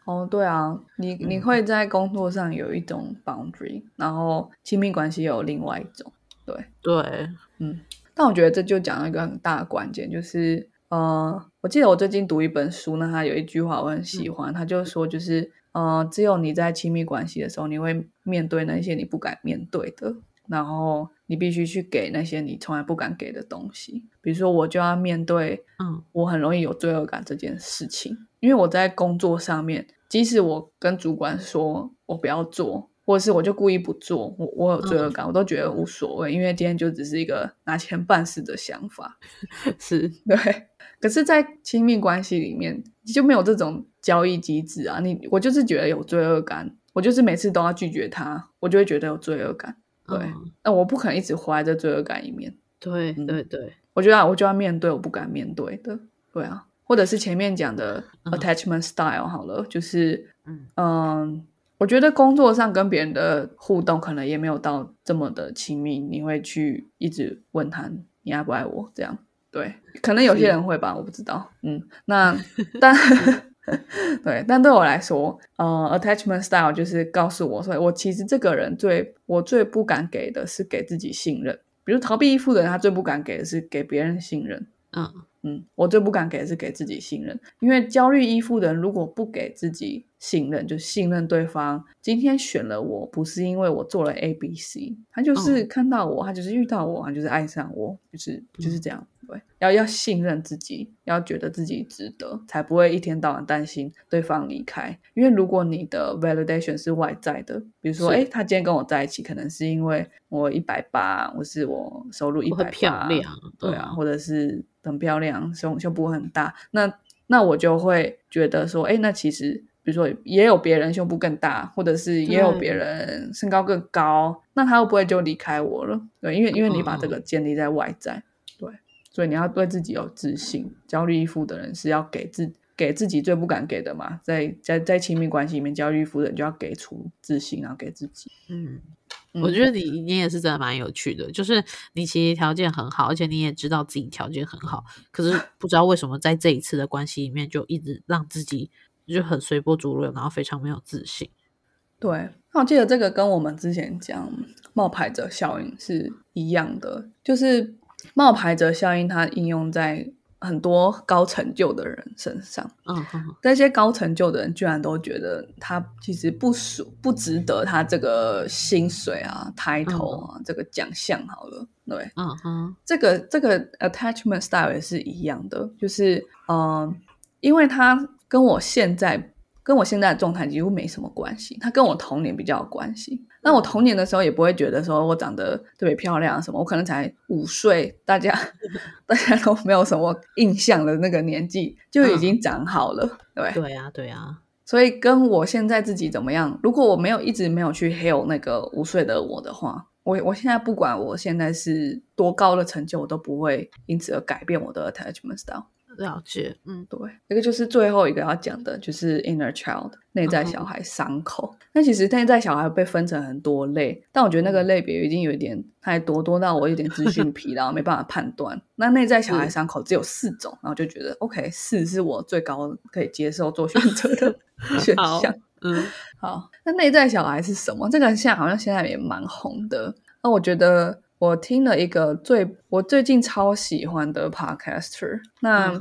哦，对啊，你你嗯会在工作上有一种 boundary，然后亲密关系有另外一种。对，对，嗯但我觉得这就讲到一个很大的关键，就是呃，我记得我最近读一本书呢，它有一句话我很喜欢，他就说就是呃，只有你在亲密关系的时候，你会面对那些你不敢面对的，然后你必须去给那些你从来不敢给的东西。比如说，我就要面对嗯我很容易有罪恶感这件事情，因为我在工作上面，即使我跟主管说我不要做，或者是我就故意不做，我我有罪恶感，我都觉得无所谓，因为今天就只是一个拿钱办事的想法。是，对，可是，在亲密关系里面你就没有这种交易机制啊！你我就是觉得有罪恶感，我就是每次都要拒绝他，我就会觉得有罪恶感。对，嗯那我不可能一直活在这罪恶感里面。对嗯对对，我觉得、啊、我就要面对我不敢面对的，对啊，或者是前面讲的嗯 attachment style 好了，就是嗯嗯，我觉得工作上跟别人的互动可能也没有到这么的亲密，你会去一直问他你爱不爱我这样，对，可能有些人会吧，我不知道，嗯，那 但 对，但对我来说，呃，attachment style 就是告诉我说，我其实这个人最我最不敢给的是给自己信任。比如逃避依附的人，他最不敢给的是给别人信任。嗯嗯，我最不敢给的是给自己信任，因为焦虑依附的人如果不给自己信任，就信任对方，今天选了我不是因为我做了 A、B、C，他就是看到我，他就是遇到我，他就是爱上我，就是就是这样。对，要要信任自己，要觉得自己值得，才不会一天到晚担心对方离开。因为如果你的 validation 是外在的，比如说，是哎，他今天跟我在一起，可能是因为我一百八，我是我收入一百漂亮，对啊，嗯或者是很漂亮，胸胸部很大，那那我就会觉得说，哎，那其实比如说也有别人胸部更大，或者是也有别人身高更高，那他会不会就离开我了？对，因为因为你把这嗯个建立在外在，对，所以你要对自己有自信。焦虑依附的人是要给自给自己最不敢给的嘛，在在在亲密关系里面，焦虑依附的人就要给出自信，然后给自己。嗯。嗯我觉得你你也是真的蛮有趣的，就是你其实条件很好，而且你也知道自己条件很好，可是不知道为什么在这一次的关系里面，就一直让自己就很随波逐流，然后非常没有自信。对，那我记得这个跟我们之前讲冒牌者效应是一样的，就是冒牌者效应它应用在很多高成就的人身上。嗯哼，那些高成就的人居然都觉得他其实不属不值得他这个薪水啊、title 啊、这个奖项好了，对，嗯哼，这个这个 attachment style 也是一样的，就是嗯、呃因为他跟我现在跟我现在的状态几乎没什么关系，它跟我童年比较有关系。那我童年的时候也不会觉得说我长得特别漂亮什么，我可能才五岁，大家 大家都没有什么印象的那个年纪就已经长好了，对。对呀、对呀、所以跟我现在自己怎么样？如果我没有一直没有去 hail 那个五岁的我的话，我我现在不管我现在是多高的成就，我都不会因此而改变我的 attachment style。了解，嗯对，这个就是最后一个要讲的，就是 inner child 内在小孩伤口。那其实内在小孩被分成很多类，但我觉得那个类别已经有一点太多，多到我有点资讯疲劳，没办法判断。那内在小孩伤口只有四种，然后就觉得 OK，四是我最高可以接受做选择的 选好项。嗯好，那内在小孩是什么？这个现在好像现在也蛮红的。那我觉得我听了一个最我最近超喜欢的 podcaster，那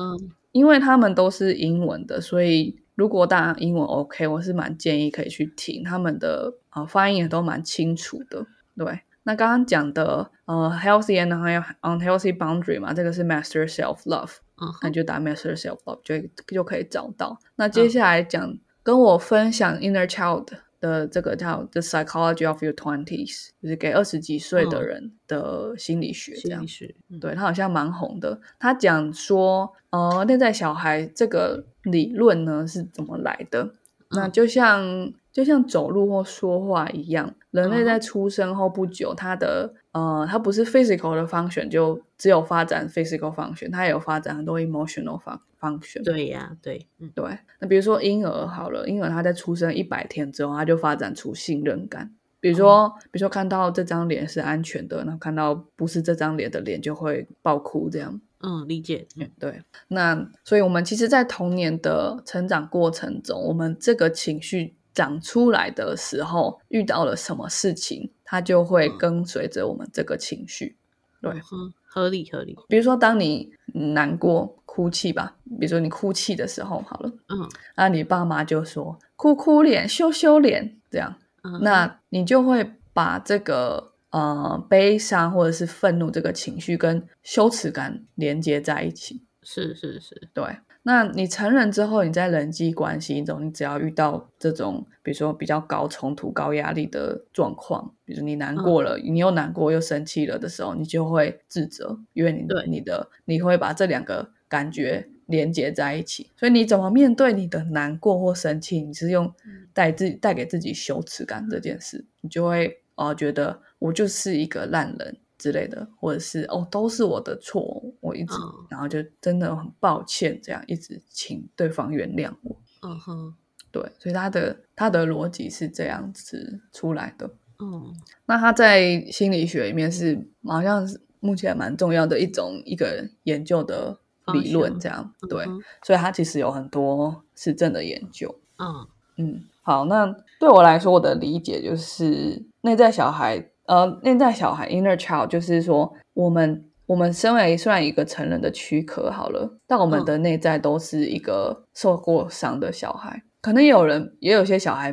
因为他们都是英文的，所以如果大家英文 OK，我是蛮建议可以去听他们的呃发音也都蛮清楚的。对，那刚刚讲的呃 healthy and unhealthy boundary 嘛，这个是 master self love，嗯那哼就打 master self love 就就可以找到。那接下来讲、跟我分享 inner child 的这个叫 The Psychology of Your Twenties，就是给二十几岁的嗯人的心理学这样心理。学，嗯对他好像蛮红的。他讲说，呃，内在小孩这个理论呢是怎么来的？那嗯就像就像走路或说话一样，人类嗯在出生后不久，他的呃，他不是 physical 的 function 就只有发展 physical function，他也有发展很多 emotional fun- function。对呀，对，嗯对，那比如说婴儿好了，婴儿他在出生一百天之后，他就发展出信任感。比如说，比如说看到这张脸是安全的，然后看到不是这张脸的脸就会爆哭，这样。嗯，理解，嗯对，那所以我们其实，在童年的成长过程中，我们这个情绪长出来的时候，遇到了什么事情，它就会嗯。跟随着我们这个情绪。对嗯，合理合理，比如说，当你难过、哭泣吧，比如说你哭泣的时候，好了，嗯。那你爸妈就说哭哭脸、羞羞脸这样，嗯，那你就会把这个呃悲伤或者是愤怒这个情绪跟羞耻感连接在一起。是是是，对，那你成人之后，你在人际关系中，你只要遇到这种，比如说比较高冲突、高压力的状况，比如你难过了，你又难过又生气了的时候，你就会自责，因为你对。你的你会把这两个感觉连接在一起，所以你怎么面对你的难过或生气，你是用嗯。带自带给自己羞耻感这件事，你就会哦觉得我就是一个烂人。之类的，或者是哦，都是我的错，我一直，嗯然后就真的很抱歉，这样一直请对方原谅我。嗯哼，对，所以他的他的逻辑是这样子出来的。嗯那他在心理学里面是好像是目前蛮重要的一种一个研究的理论，这样对，所以他其实有很多实证的研究。嗯嗯，好，那对我来说，我的理解就是内在小孩，呃，内在小孩 （inner child） 就是说，我们我们身为虽然一个成人的躯壳好了，但我们嗯的内在都是一个受过伤的小孩。可能有人，也有些小孩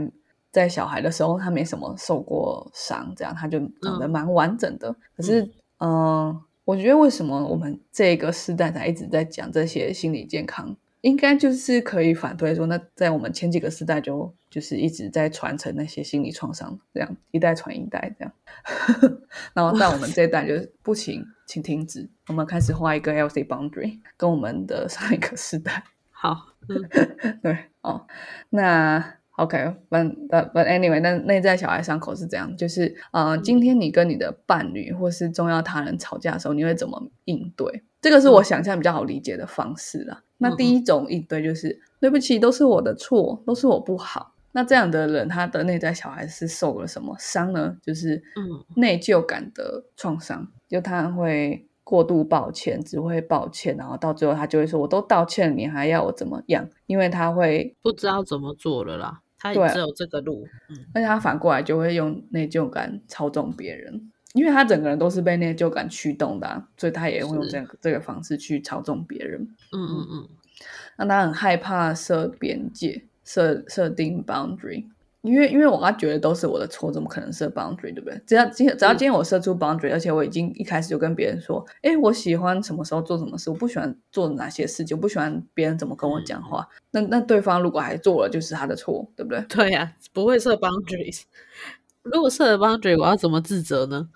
在小孩的时候，他没什么受过伤，这样他就长得嗯蛮完整的。可是，嗯、我觉得为什么我们这个时代才一直在讲这些心理健康？应该就是可以反推说，那在我们前几个时代就就是一直在传承那些心理创伤，这样一代传一代这样。然后到我们这一代就是不行，请停止，我们开始画一个 healthy boundary，跟我们的上一个时代。好，嗯 对哦，那 OK，but but but anyway，那内在小孩伤口是这样，就是呃，今天你跟你的伴侣或是重要他人吵架的时候，你会怎么应对？这个是我想象比较好理解的方式啦。那第一种应对就是对不起，都是我的错，都是我不好。那这样的人，他的内在小孩是受了什么伤呢？就是嗯内疚感的创伤，就他会过度抱歉，只会抱歉，然后到最后他就会说：“我都道歉了，你还要我怎么样？”因为他会，不知道怎么做了啦，他只有这个路，嗯而且他反过来就会用内疚感操纵别人，因为他整个人都是被内疚感驱动的啊、所以他也会用是这个这个方式去操纵别人。嗯嗯嗯，那他很害怕设边界、设设定 boundary，因为因为我刚觉得都是我的错，怎么可能设 boundary，对不对？只要今只要今天我设出 boundary，而且我已经一开始就跟别人说，哎，我喜欢什么时候做什么事，我不喜欢做哪些事情，我不喜欢别人怎么跟我讲话。那那对方如果还做了，就是他的错，对不对？对呀、不会设 boundaries。如果设了 boundary，我要怎么自责呢？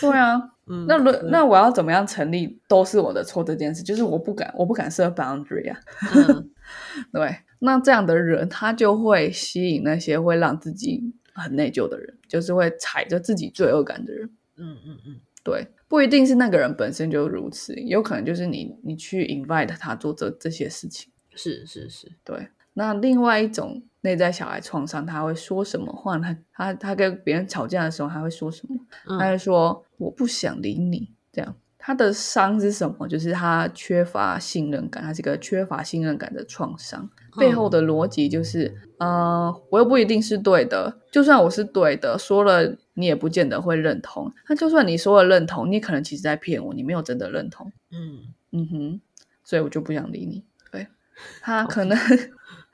对啊，嗯，那如那我要怎么样成立都是我的错这件事？就是我不敢，我不敢设 boundary 啊。嗯 对，那这样的人，他就会吸引那些会让自己很内疚的人，就是会踩着自己罪恶感的人。嗯嗯嗯，对，不一定是那个人本身就如此，有可能就是你你去 invite 他做这这些事情。是是是，对，那另外一种内在小孩创伤，他会说什么话？他他他跟别人吵架的时候，他会说什么？他嗯会说我不想理你，这样。他的伤是什么？就是他缺乏信任感，他是一个缺乏信任感的创伤。背后的逻辑就是，呃，我又不一定是对的，就算我是对的，说了你也不见得会认同。那就算你说了认同，你可能其实在骗我，你没有真的认同。嗯嗯哼，所以我就不想理你。对他可能。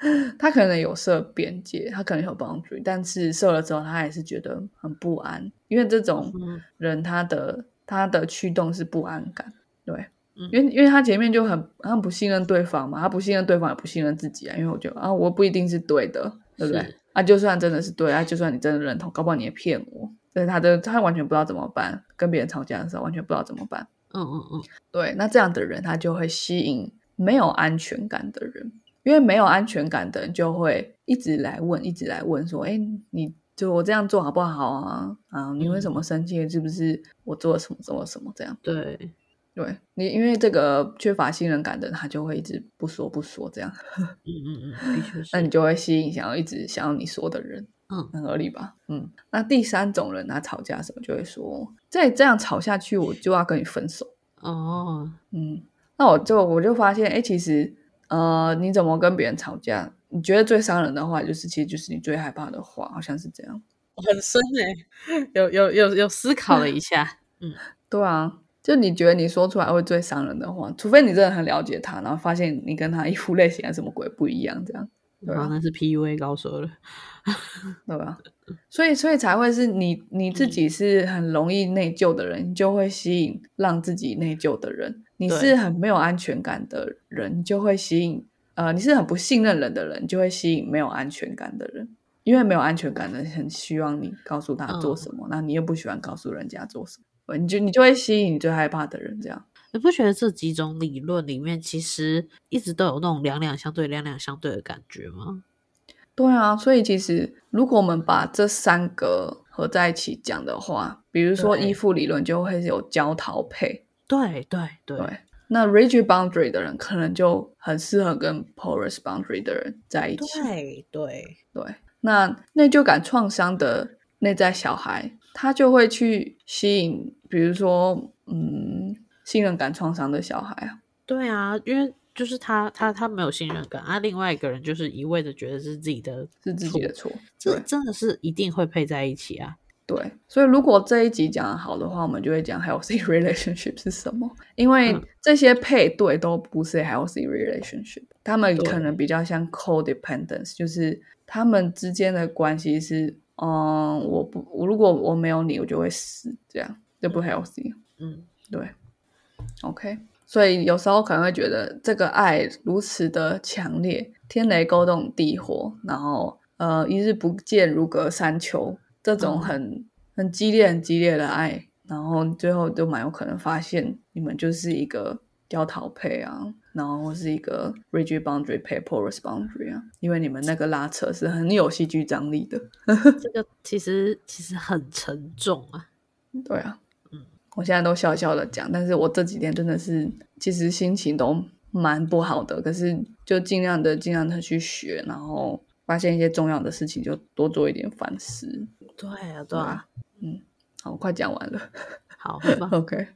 他可能有设边界，他可能有 boundary，但是设了之后，他还是觉得很不安，因为这种人他的他的驱动是不安感，对，因为因为他前面就很他不信任对方嘛，他不信任对方，也不信任自己啊，因为我觉得啊，我不一定是对的，对不对？啊，就算真的是对啊，就算你真的认同，搞不好你也骗我，但是他的他完全不知道怎么办，跟别人吵架的时候完全不知道怎么办，嗯嗯嗯，对，那这样的人他就会吸引没有安全感的人。因为没有安全感的人就会一直来问，一直来问说：“哎，你就我这样做好不好啊？啊，你为什么生气？是不是我做了什么，做了什么这样？”对，对你，因为这个缺乏信任感的人，他就会一直不说不说这样。嗯嗯嗯，的确是。那你就会吸引想要一直想要你说的人。嗯，很合理吧？嗯。那第三种人，他吵架什么就会说：“再这样吵下去，我就要跟你分手。”哦，嗯。那我就我就发现，哎，其实。呃，你怎么跟别人吵架？你觉得最伤人的话，就是其实就是你最害怕的话，好像是这样。很深 哎，有有有有思考了一下。嗯，对啊，就你觉得你说出来会最伤人的话，除非你真的很了解他，然后发现你跟他衣服类型啊什么鬼不一样，这样。对啊，那是 PUA 高手了，对吧？所以所以才会是你你自己是很容易内疚的人，你就会吸引让自己内疚的人。你是很没有安全感的人，就会吸引呃，你是很不信任人的人，就会吸引没有安全感的人。因为没有安全感的人，很希望你告诉他做什么，那你又不喜欢告诉人家做什么，你就你就会吸引你最害怕的人。这样，你不觉得这几种理论里面，其实一直都有那种两两相对、两两相对的感觉吗？对啊，所以其实如果我们把这三个合在一起讲的话，比如说依附理论，就会有焦桃配。对对对，那 rigid boundary 的人可能就很适合跟 porous boundary 的人在一起。对对对，那内疚感创伤的内在小孩，他就会去吸引，比如说，嗯，信任感创伤的小孩啊。对啊，因为就是他他他没有信任感啊，另外一个人就是一味的觉得是自己的，是自己的错，这真的是一定会配在一起啊。对，所以如果这一集讲的好的话，我们就会讲 healthy relationship 是什么。因为这些配对都不是 healthy relationship，他们可能比较像 codependence，就是他们之间的关系是，嗯，我不，如果我没有你，我就会死，这样就不 healthy。嗯，对。OK，所以有时候可能会觉得这个爱如此的强烈，天雷勾动地火，然后呃，一日不见如隔三秋。这种很很激烈、很激烈的爱，然后最后都蛮有可能发现你们就是一个焦桃配啊，然后是一个 rigid boundary pay porous boundary 啊，因为你们那个拉扯是很有戏剧张力的。这个其实其实很沉重啊。对啊，嗯，我现在都笑笑的讲，但是我这几天真的是其实心情都蛮不好的，可是就尽量的尽量的去学，然后发现一些重要的事情，就多做一点反思。对啊，对啊，嗯，好，快讲完了，好，OK。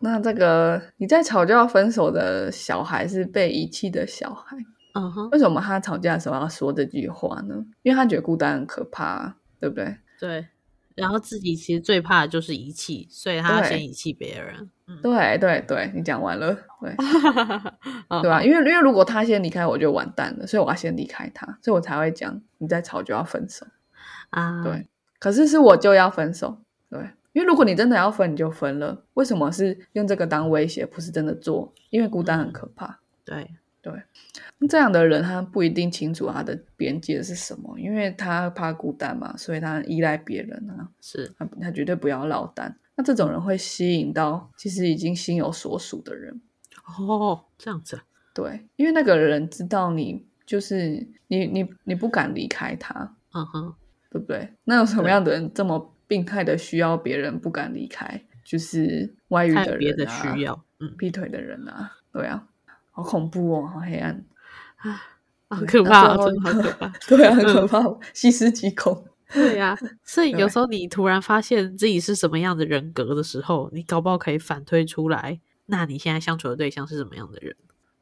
那这个你在吵就要分手的小孩是被遗弃的小孩，嗯哼，为什么他吵架的时候要说这句话呢？因为他觉得孤单很可怕，对不对？对，然后自己其实最怕的就是遗弃，所以他要先遗弃别人。对对对，你讲完了，对，对吧？因为因为如果他先离开，我就完蛋了，所以我要先离开他，所以我才会讲你在吵就要分手。啊，对，可是是我就要分手，对，因为如果你真的要分，你就分了。为什么是用这个当威胁，不是真的做？因为孤单很可怕。对对，这样的人他不一定清楚他的边界是什么，因为他怕孤单嘛，所以他依赖别人啊。是，他他绝对不要落单。那这种人会吸引到其实已经心有所属的人。哦，这样子。对，因为那个人知道你就是你，你你不敢离开他。嗯哼。对不对？那有什么样的人这么病态的需要别人不敢离开？就是外遇的人啊，需要，嗯，劈腿的人啊，对啊，好恐怖哦，好黑暗啊，好可怕，真的好可 怕，对啊，很可怕，细思极恐。对呀、所以有对时候你突然发现自己是什么样的人格的时候，你搞不好可以反推出来，那你现在相处的对象是什么样的人？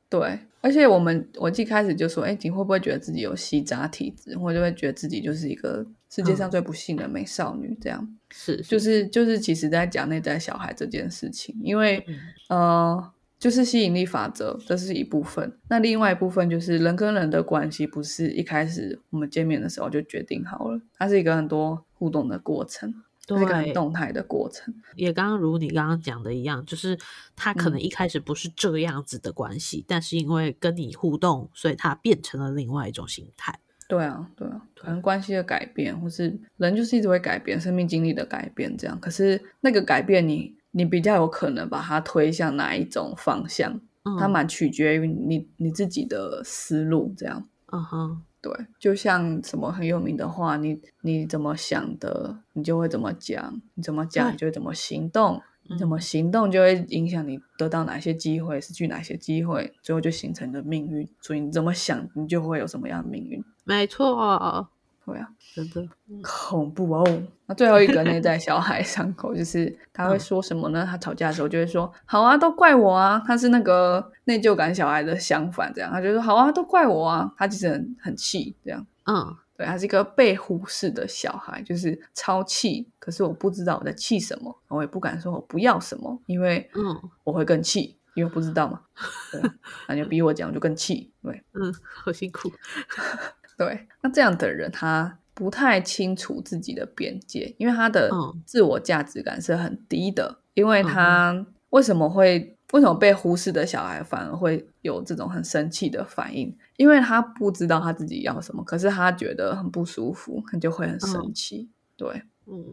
对，而且我们我一开始就说，哎，你会不会觉得自己有吸渣体质，或者就会觉得自己就是一个世界上最不幸的美少女这样？是，就是就是，其实在讲内在小孩这件事情，因为嗯呃，就是吸引力法则，这是一部分。那另外一部分就是人跟人的关系，不是一开始我们见面的时候就决定好了，它是一个很多互动的过程，它是一个很，动态的过程。也刚刚如你刚刚讲的一样，就是他可能嗯一开始不是这样子的关系，但是因为跟你互动，所以他变成了另外一种形态。对啊，对啊，可能关系的改变，或是人就是一直会改变，生命经历的改变，这样。可是那个改变你，你比较有可能把它推向哪一种方向，嗯，它蛮取决于你你自己的思路，这样。嗯哼，对，就像什么很有名的话，你你怎么想的，你就会怎么讲；你怎么讲，你就会怎么行动。你怎么嗯行动，就会影响你得到哪些机会，失去哪些机会，最后就形成你的命运。所以你怎么想，你就会有什么样的命运。没错，对啊，真的，恐怖哦。那最后一个内在小孩伤口，就是他会嗯说什么呢？他吵架的时候就会说：“好啊，都怪我啊。”他是那个内疚感小孩的相反，这样他就说：“好啊，都怪我啊。”他其实很很气，这样。嗯对，他是一个被忽视的小孩，就是超气。可是我不知道我在气什么，我也不敢说我不要什么，因为嗯我会更气，因为不知道嘛。对啊，那就逼我讲，我就更气。对嗯，好辛苦。对，那这样的人他不太清楚自己的边界，因为他的嗯自我价值感是很低的。因为嗯他为什么会为什么被忽视的小孩反而会有这种很生气的反应？因为他不知道他自己要什么，可是他觉得很不舒服，他就会很生嗯气。对，嗯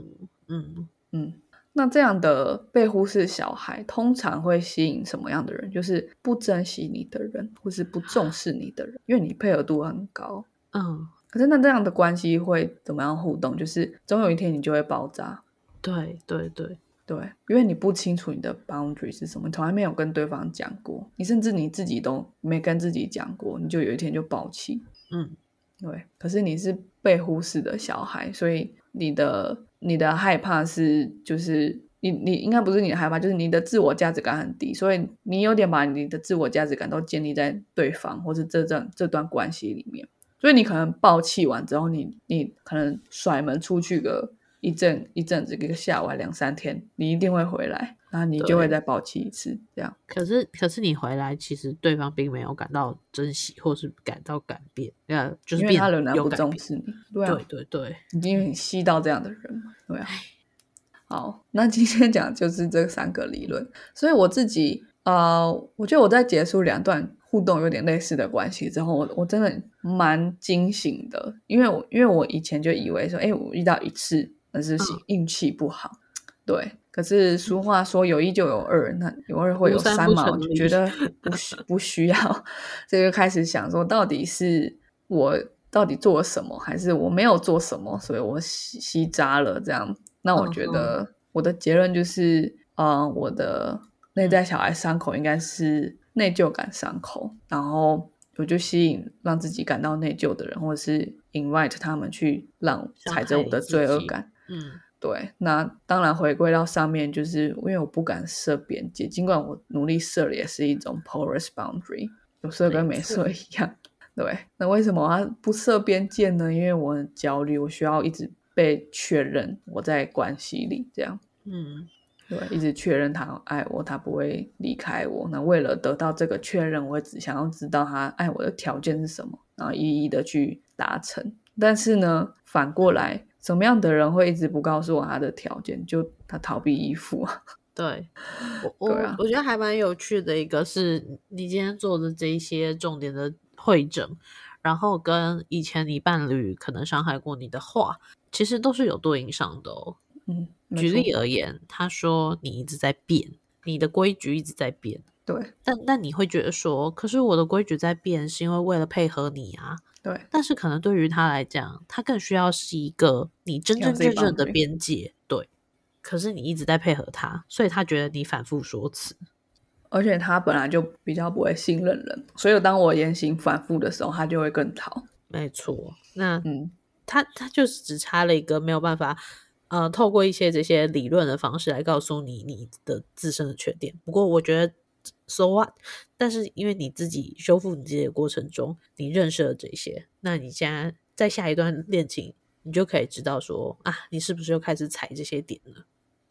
嗯嗯，那这样的被忽视小孩，通常会吸引什么样的人？就是不珍惜你的人，或是不重视你的人，因为你配合度很高。嗯，可是那这样的关系会怎么样互动？就是总有一天你就会爆炸。对对对，对，因为你不清楚你的 boundary 是什么，你从来没有跟对方讲过，你甚至你自己都没跟自己讲过，你就有一天就爆气。嗯对，可是你是被忽视的小孩，所以你的你的害怕是就是你你应该不是你的害怕，就是你的自我价值感很低，所以你有点把你的自我价值感都建立在对方或是这段这段关系里面，所以你可能爆气完之后，你你可能甩门出去个一阵一阵子，一个下午还两三天，你一定会回来，那你就会再爆气一次，这样。可是可是你回来，其实对方并没有感到珍惜，或是感到改变，呃，就是因为变他仍然不有。重视你，对啊，对对对，因为你吸到这样的人嘛，对啊。好，那今天讲就是这三个理论，所以我自己呃，我觉得我在结束两段互动有点类似的关系之后，我我真的蛮惊醒的，因为我因为我以前就以为说，哎，我遇到一次那是嗯。运气不好，对。可是俗话说有一就有二，那有二会有三三嘛，我就觉得 不需不需要，这就开始想说，到底是我到底做了什么，还是我没有做什么，所以我吸吸渣了这样。那我觉嗯得。我的结论就是，呃，我的内在小孩伤口应该是内疚感伤口，然后我就吸引让自己感到内疚的人，或者是 invite 他们去让踩着我的罪恶感。嗯对，那当然回归到上面，就是因为我不敢设边界，尽管我努力设了，也是一种 porous boundary，有设跟没设一样。对，那为什么我要不设边界呢？因为我很焦虑，我需要一直被确认我在关系里，这样嗯对，一直确认他爱我，他不会离开我。那为了得到这个确认，我只想要知道他爱我的条件是什么，然后一一的去达成。但是呢，反过来，什么样的人会一直不告诉我他的条件？就他逃避依附啊。对，我我、啊我觉得还蛮有趣的一个是你今天做的这一些重点的会诊，然后跟以前你伴侣可能伤害过你的话，其实都是有对应上的哦。嗯，没举例而言，他说你一直在变，你的规矩一直在变，对但但你会觉得说，可是我的规矩在变，是因为为了配合你啊。对但是可能对于他来讲，他更需要是一个你真真正正的边界。对，可是你一直在配合他，所以他觉得你反复说辞。而且他本来就比较不会信任人，所以当我言行反复的时候，他就会更逃。没错，那嗯，他他就是只差了一个没有办法，呃，透过一些这些理论的方式来告诉你你的自身的缺点。不过我觉得，so what？但是因为你自己修复你自己的过程中，你认识了这些，那你现在在下一段恋情，你就可以知道说啊，你是不是又开始踩这些点了？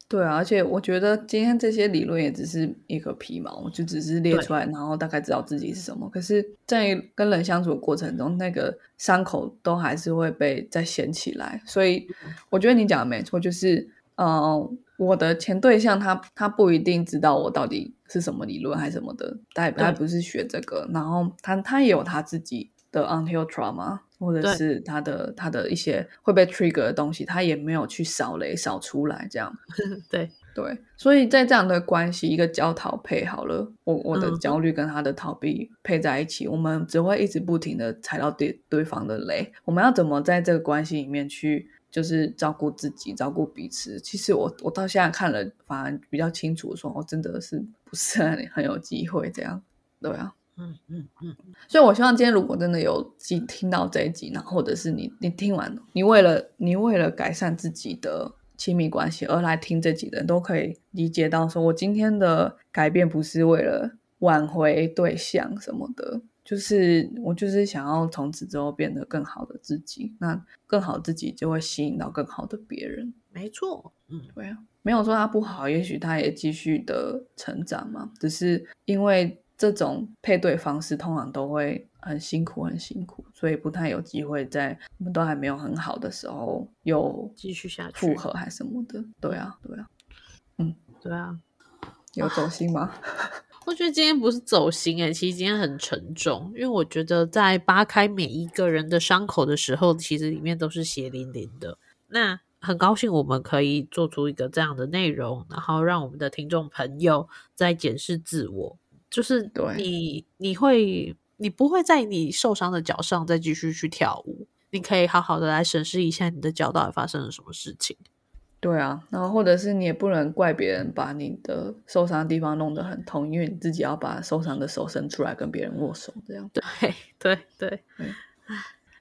对啊，而且我觉得今天这些理论也只是一个皮毛，就只是列出来，然后大概知道自己是什么。可是，在跟人相处的过程中，那个伤口都还是会被再掀起来。所以，我觉得你讲的没错，就是，呃，我的前对象他他不一定知道我到底是什么理论还是什么的，他他对不是学这个，然后他他也有他自己的 unhealed trauma。或者是他的他的一些会被 trigger 的东西，他也没有去扫雷扫出来，这样。对，对，所以在这样的关系，一个焦逃配好了，我我的焦虑跟他的逃避配在一起，我们只会一直不停的踩到对对方的雷。我们要怎么在这个关系里面去，就是照顾自己，照顾彼此？其实我我到现在看了，反而比较清楚说，我真的是不是很很有机会这样。对啊，嗯嗯嗯，所以我希望今天如果真的有听听到这一集，然后或者是你你听完，你为了你为了改善自己的亲密关系而来听这集的人，都可以理解到，说我今天的改变不是为了挽回对象什么的，就是我就是想要从此之后变得更好的自己，那更好自己就会吸引到更好的别人。没错，嗯，对啊，没有说他不好，也许他也继续的成长嘛，只是因为这种配对方式通常都会很辛苦，很辛苦，所以不太有机会在我们都还没有很好的时候又继续下去复合还什么的。对啊，对啊，嗯对啊。有走心吗？我觉得今天不是走心诶、其实今天很沉重，因为我觉得在扒开每一个人的伤口的时候，其实里面都是血淋淋的。那很高兴我们可以做出一个这样的内容，然后让我们的听众朋友在检视自我，就是对你你会你不会在你受伤的脚上再继续去跳舞，你可以好好的来审视一下你的脚到底发生了什么事情。对啊，然后或者是你也不能怪别人把你的受伤的地方弄得很痛，因为你自己要把受伤的手伸出来跟别人握手，这样。对 对对嗯，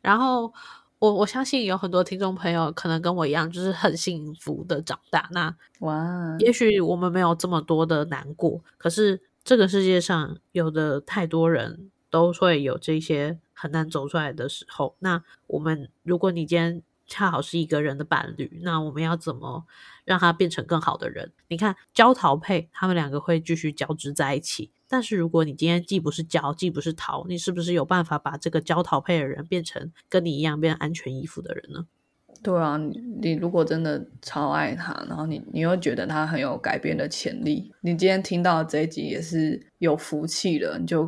然后我我相信有很多听众朋友可能跟我一样，就是很幸福的长大。那哇，也许我们没有这么多的难过，可是这个世界上有的太多人都会有这些很难走出来的时候。那我们，如果你今天恰好是一个人的伴侣，那我们要怎么让他变成更好的人？你看焦桃配，他们两个会继续交织在一起。但是如果你今天既不是焦，既不是桃，你是不是有办法把这个焦桃配的人变成跟你一样变安全依附的人呢？对啊，你你如果真的超爱他，然后你你又觉得他很有改变的潜力，你今天听到这一集也是有福气了，你就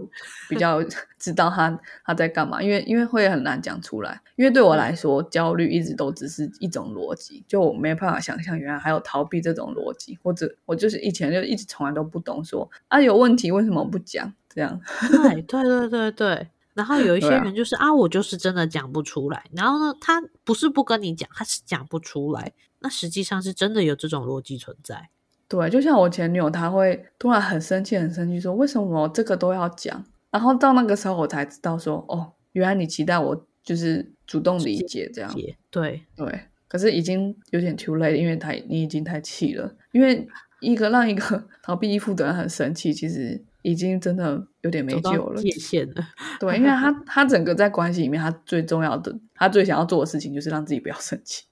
比较 知道他他在干嘛，因为因为会很难讲出来，因为对我来说，焦虑一直都只是一种逻辑，就我没办法想象原来还有逃避这种逻辑，或者我就是以前就一直从来都不懂说啊有问题为什么不讲？这样，对对对对对。然后有一些人就是啊我就是真的讲不出来。然后呢，他不是不跟你讲，他是讲不出来。那实际上是真的有这种逻辑存在。对，就像我前女友，她会突然很生气、很生气，说为什么这个都要讲？然后到那个时候，我才知道说，哦，原来你期待我就是主动理解这样。解对对，可是已经有点 too late，因为他你已经太气了。因为一个让一个 逃避依附的人很生气，其实已经真的有点没救了界。限了。对，因为他 他整个在关系里面，他最重要的，他最想要做的事情就是让自己不要生气，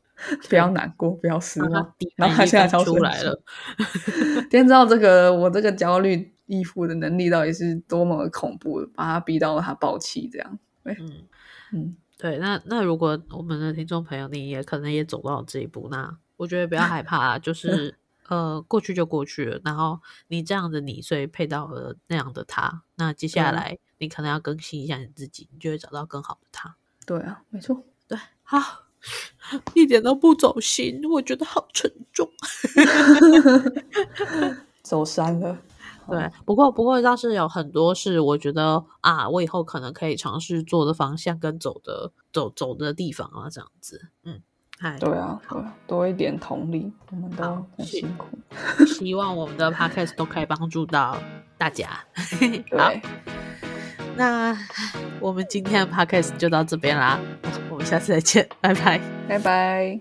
不要难过，不要失望。然后他现在超出来了。天知道这个我这个焦虑依附的能力到底是多么恐怖，把他逼到他爆气这样。对，嗯，嗯，对。那那如果我们的听众朋友你也可能也走到这一步，那我觉得不要害怕啊，就是呃过去就过去了。然后你这样的你，所以配到了那样的他，那接下来你可能要更新一下你自己，你就会找到更好的他。对啊，没错。对，好，一点都不走心，我觉得好沉重。走山了。对，不过不过倒是有很多是我觉得啊，我以后可能可以尝试做的方向跟走的走走的地方啊，这样子，嗯，嗨，对啊，多一点同理，我们都很辛苦。希望我们的 podcast 都可以帮助到大家。好，，那我们今天的 podcast 就到这边啦，我们们下次再见，拜拜。拜拜。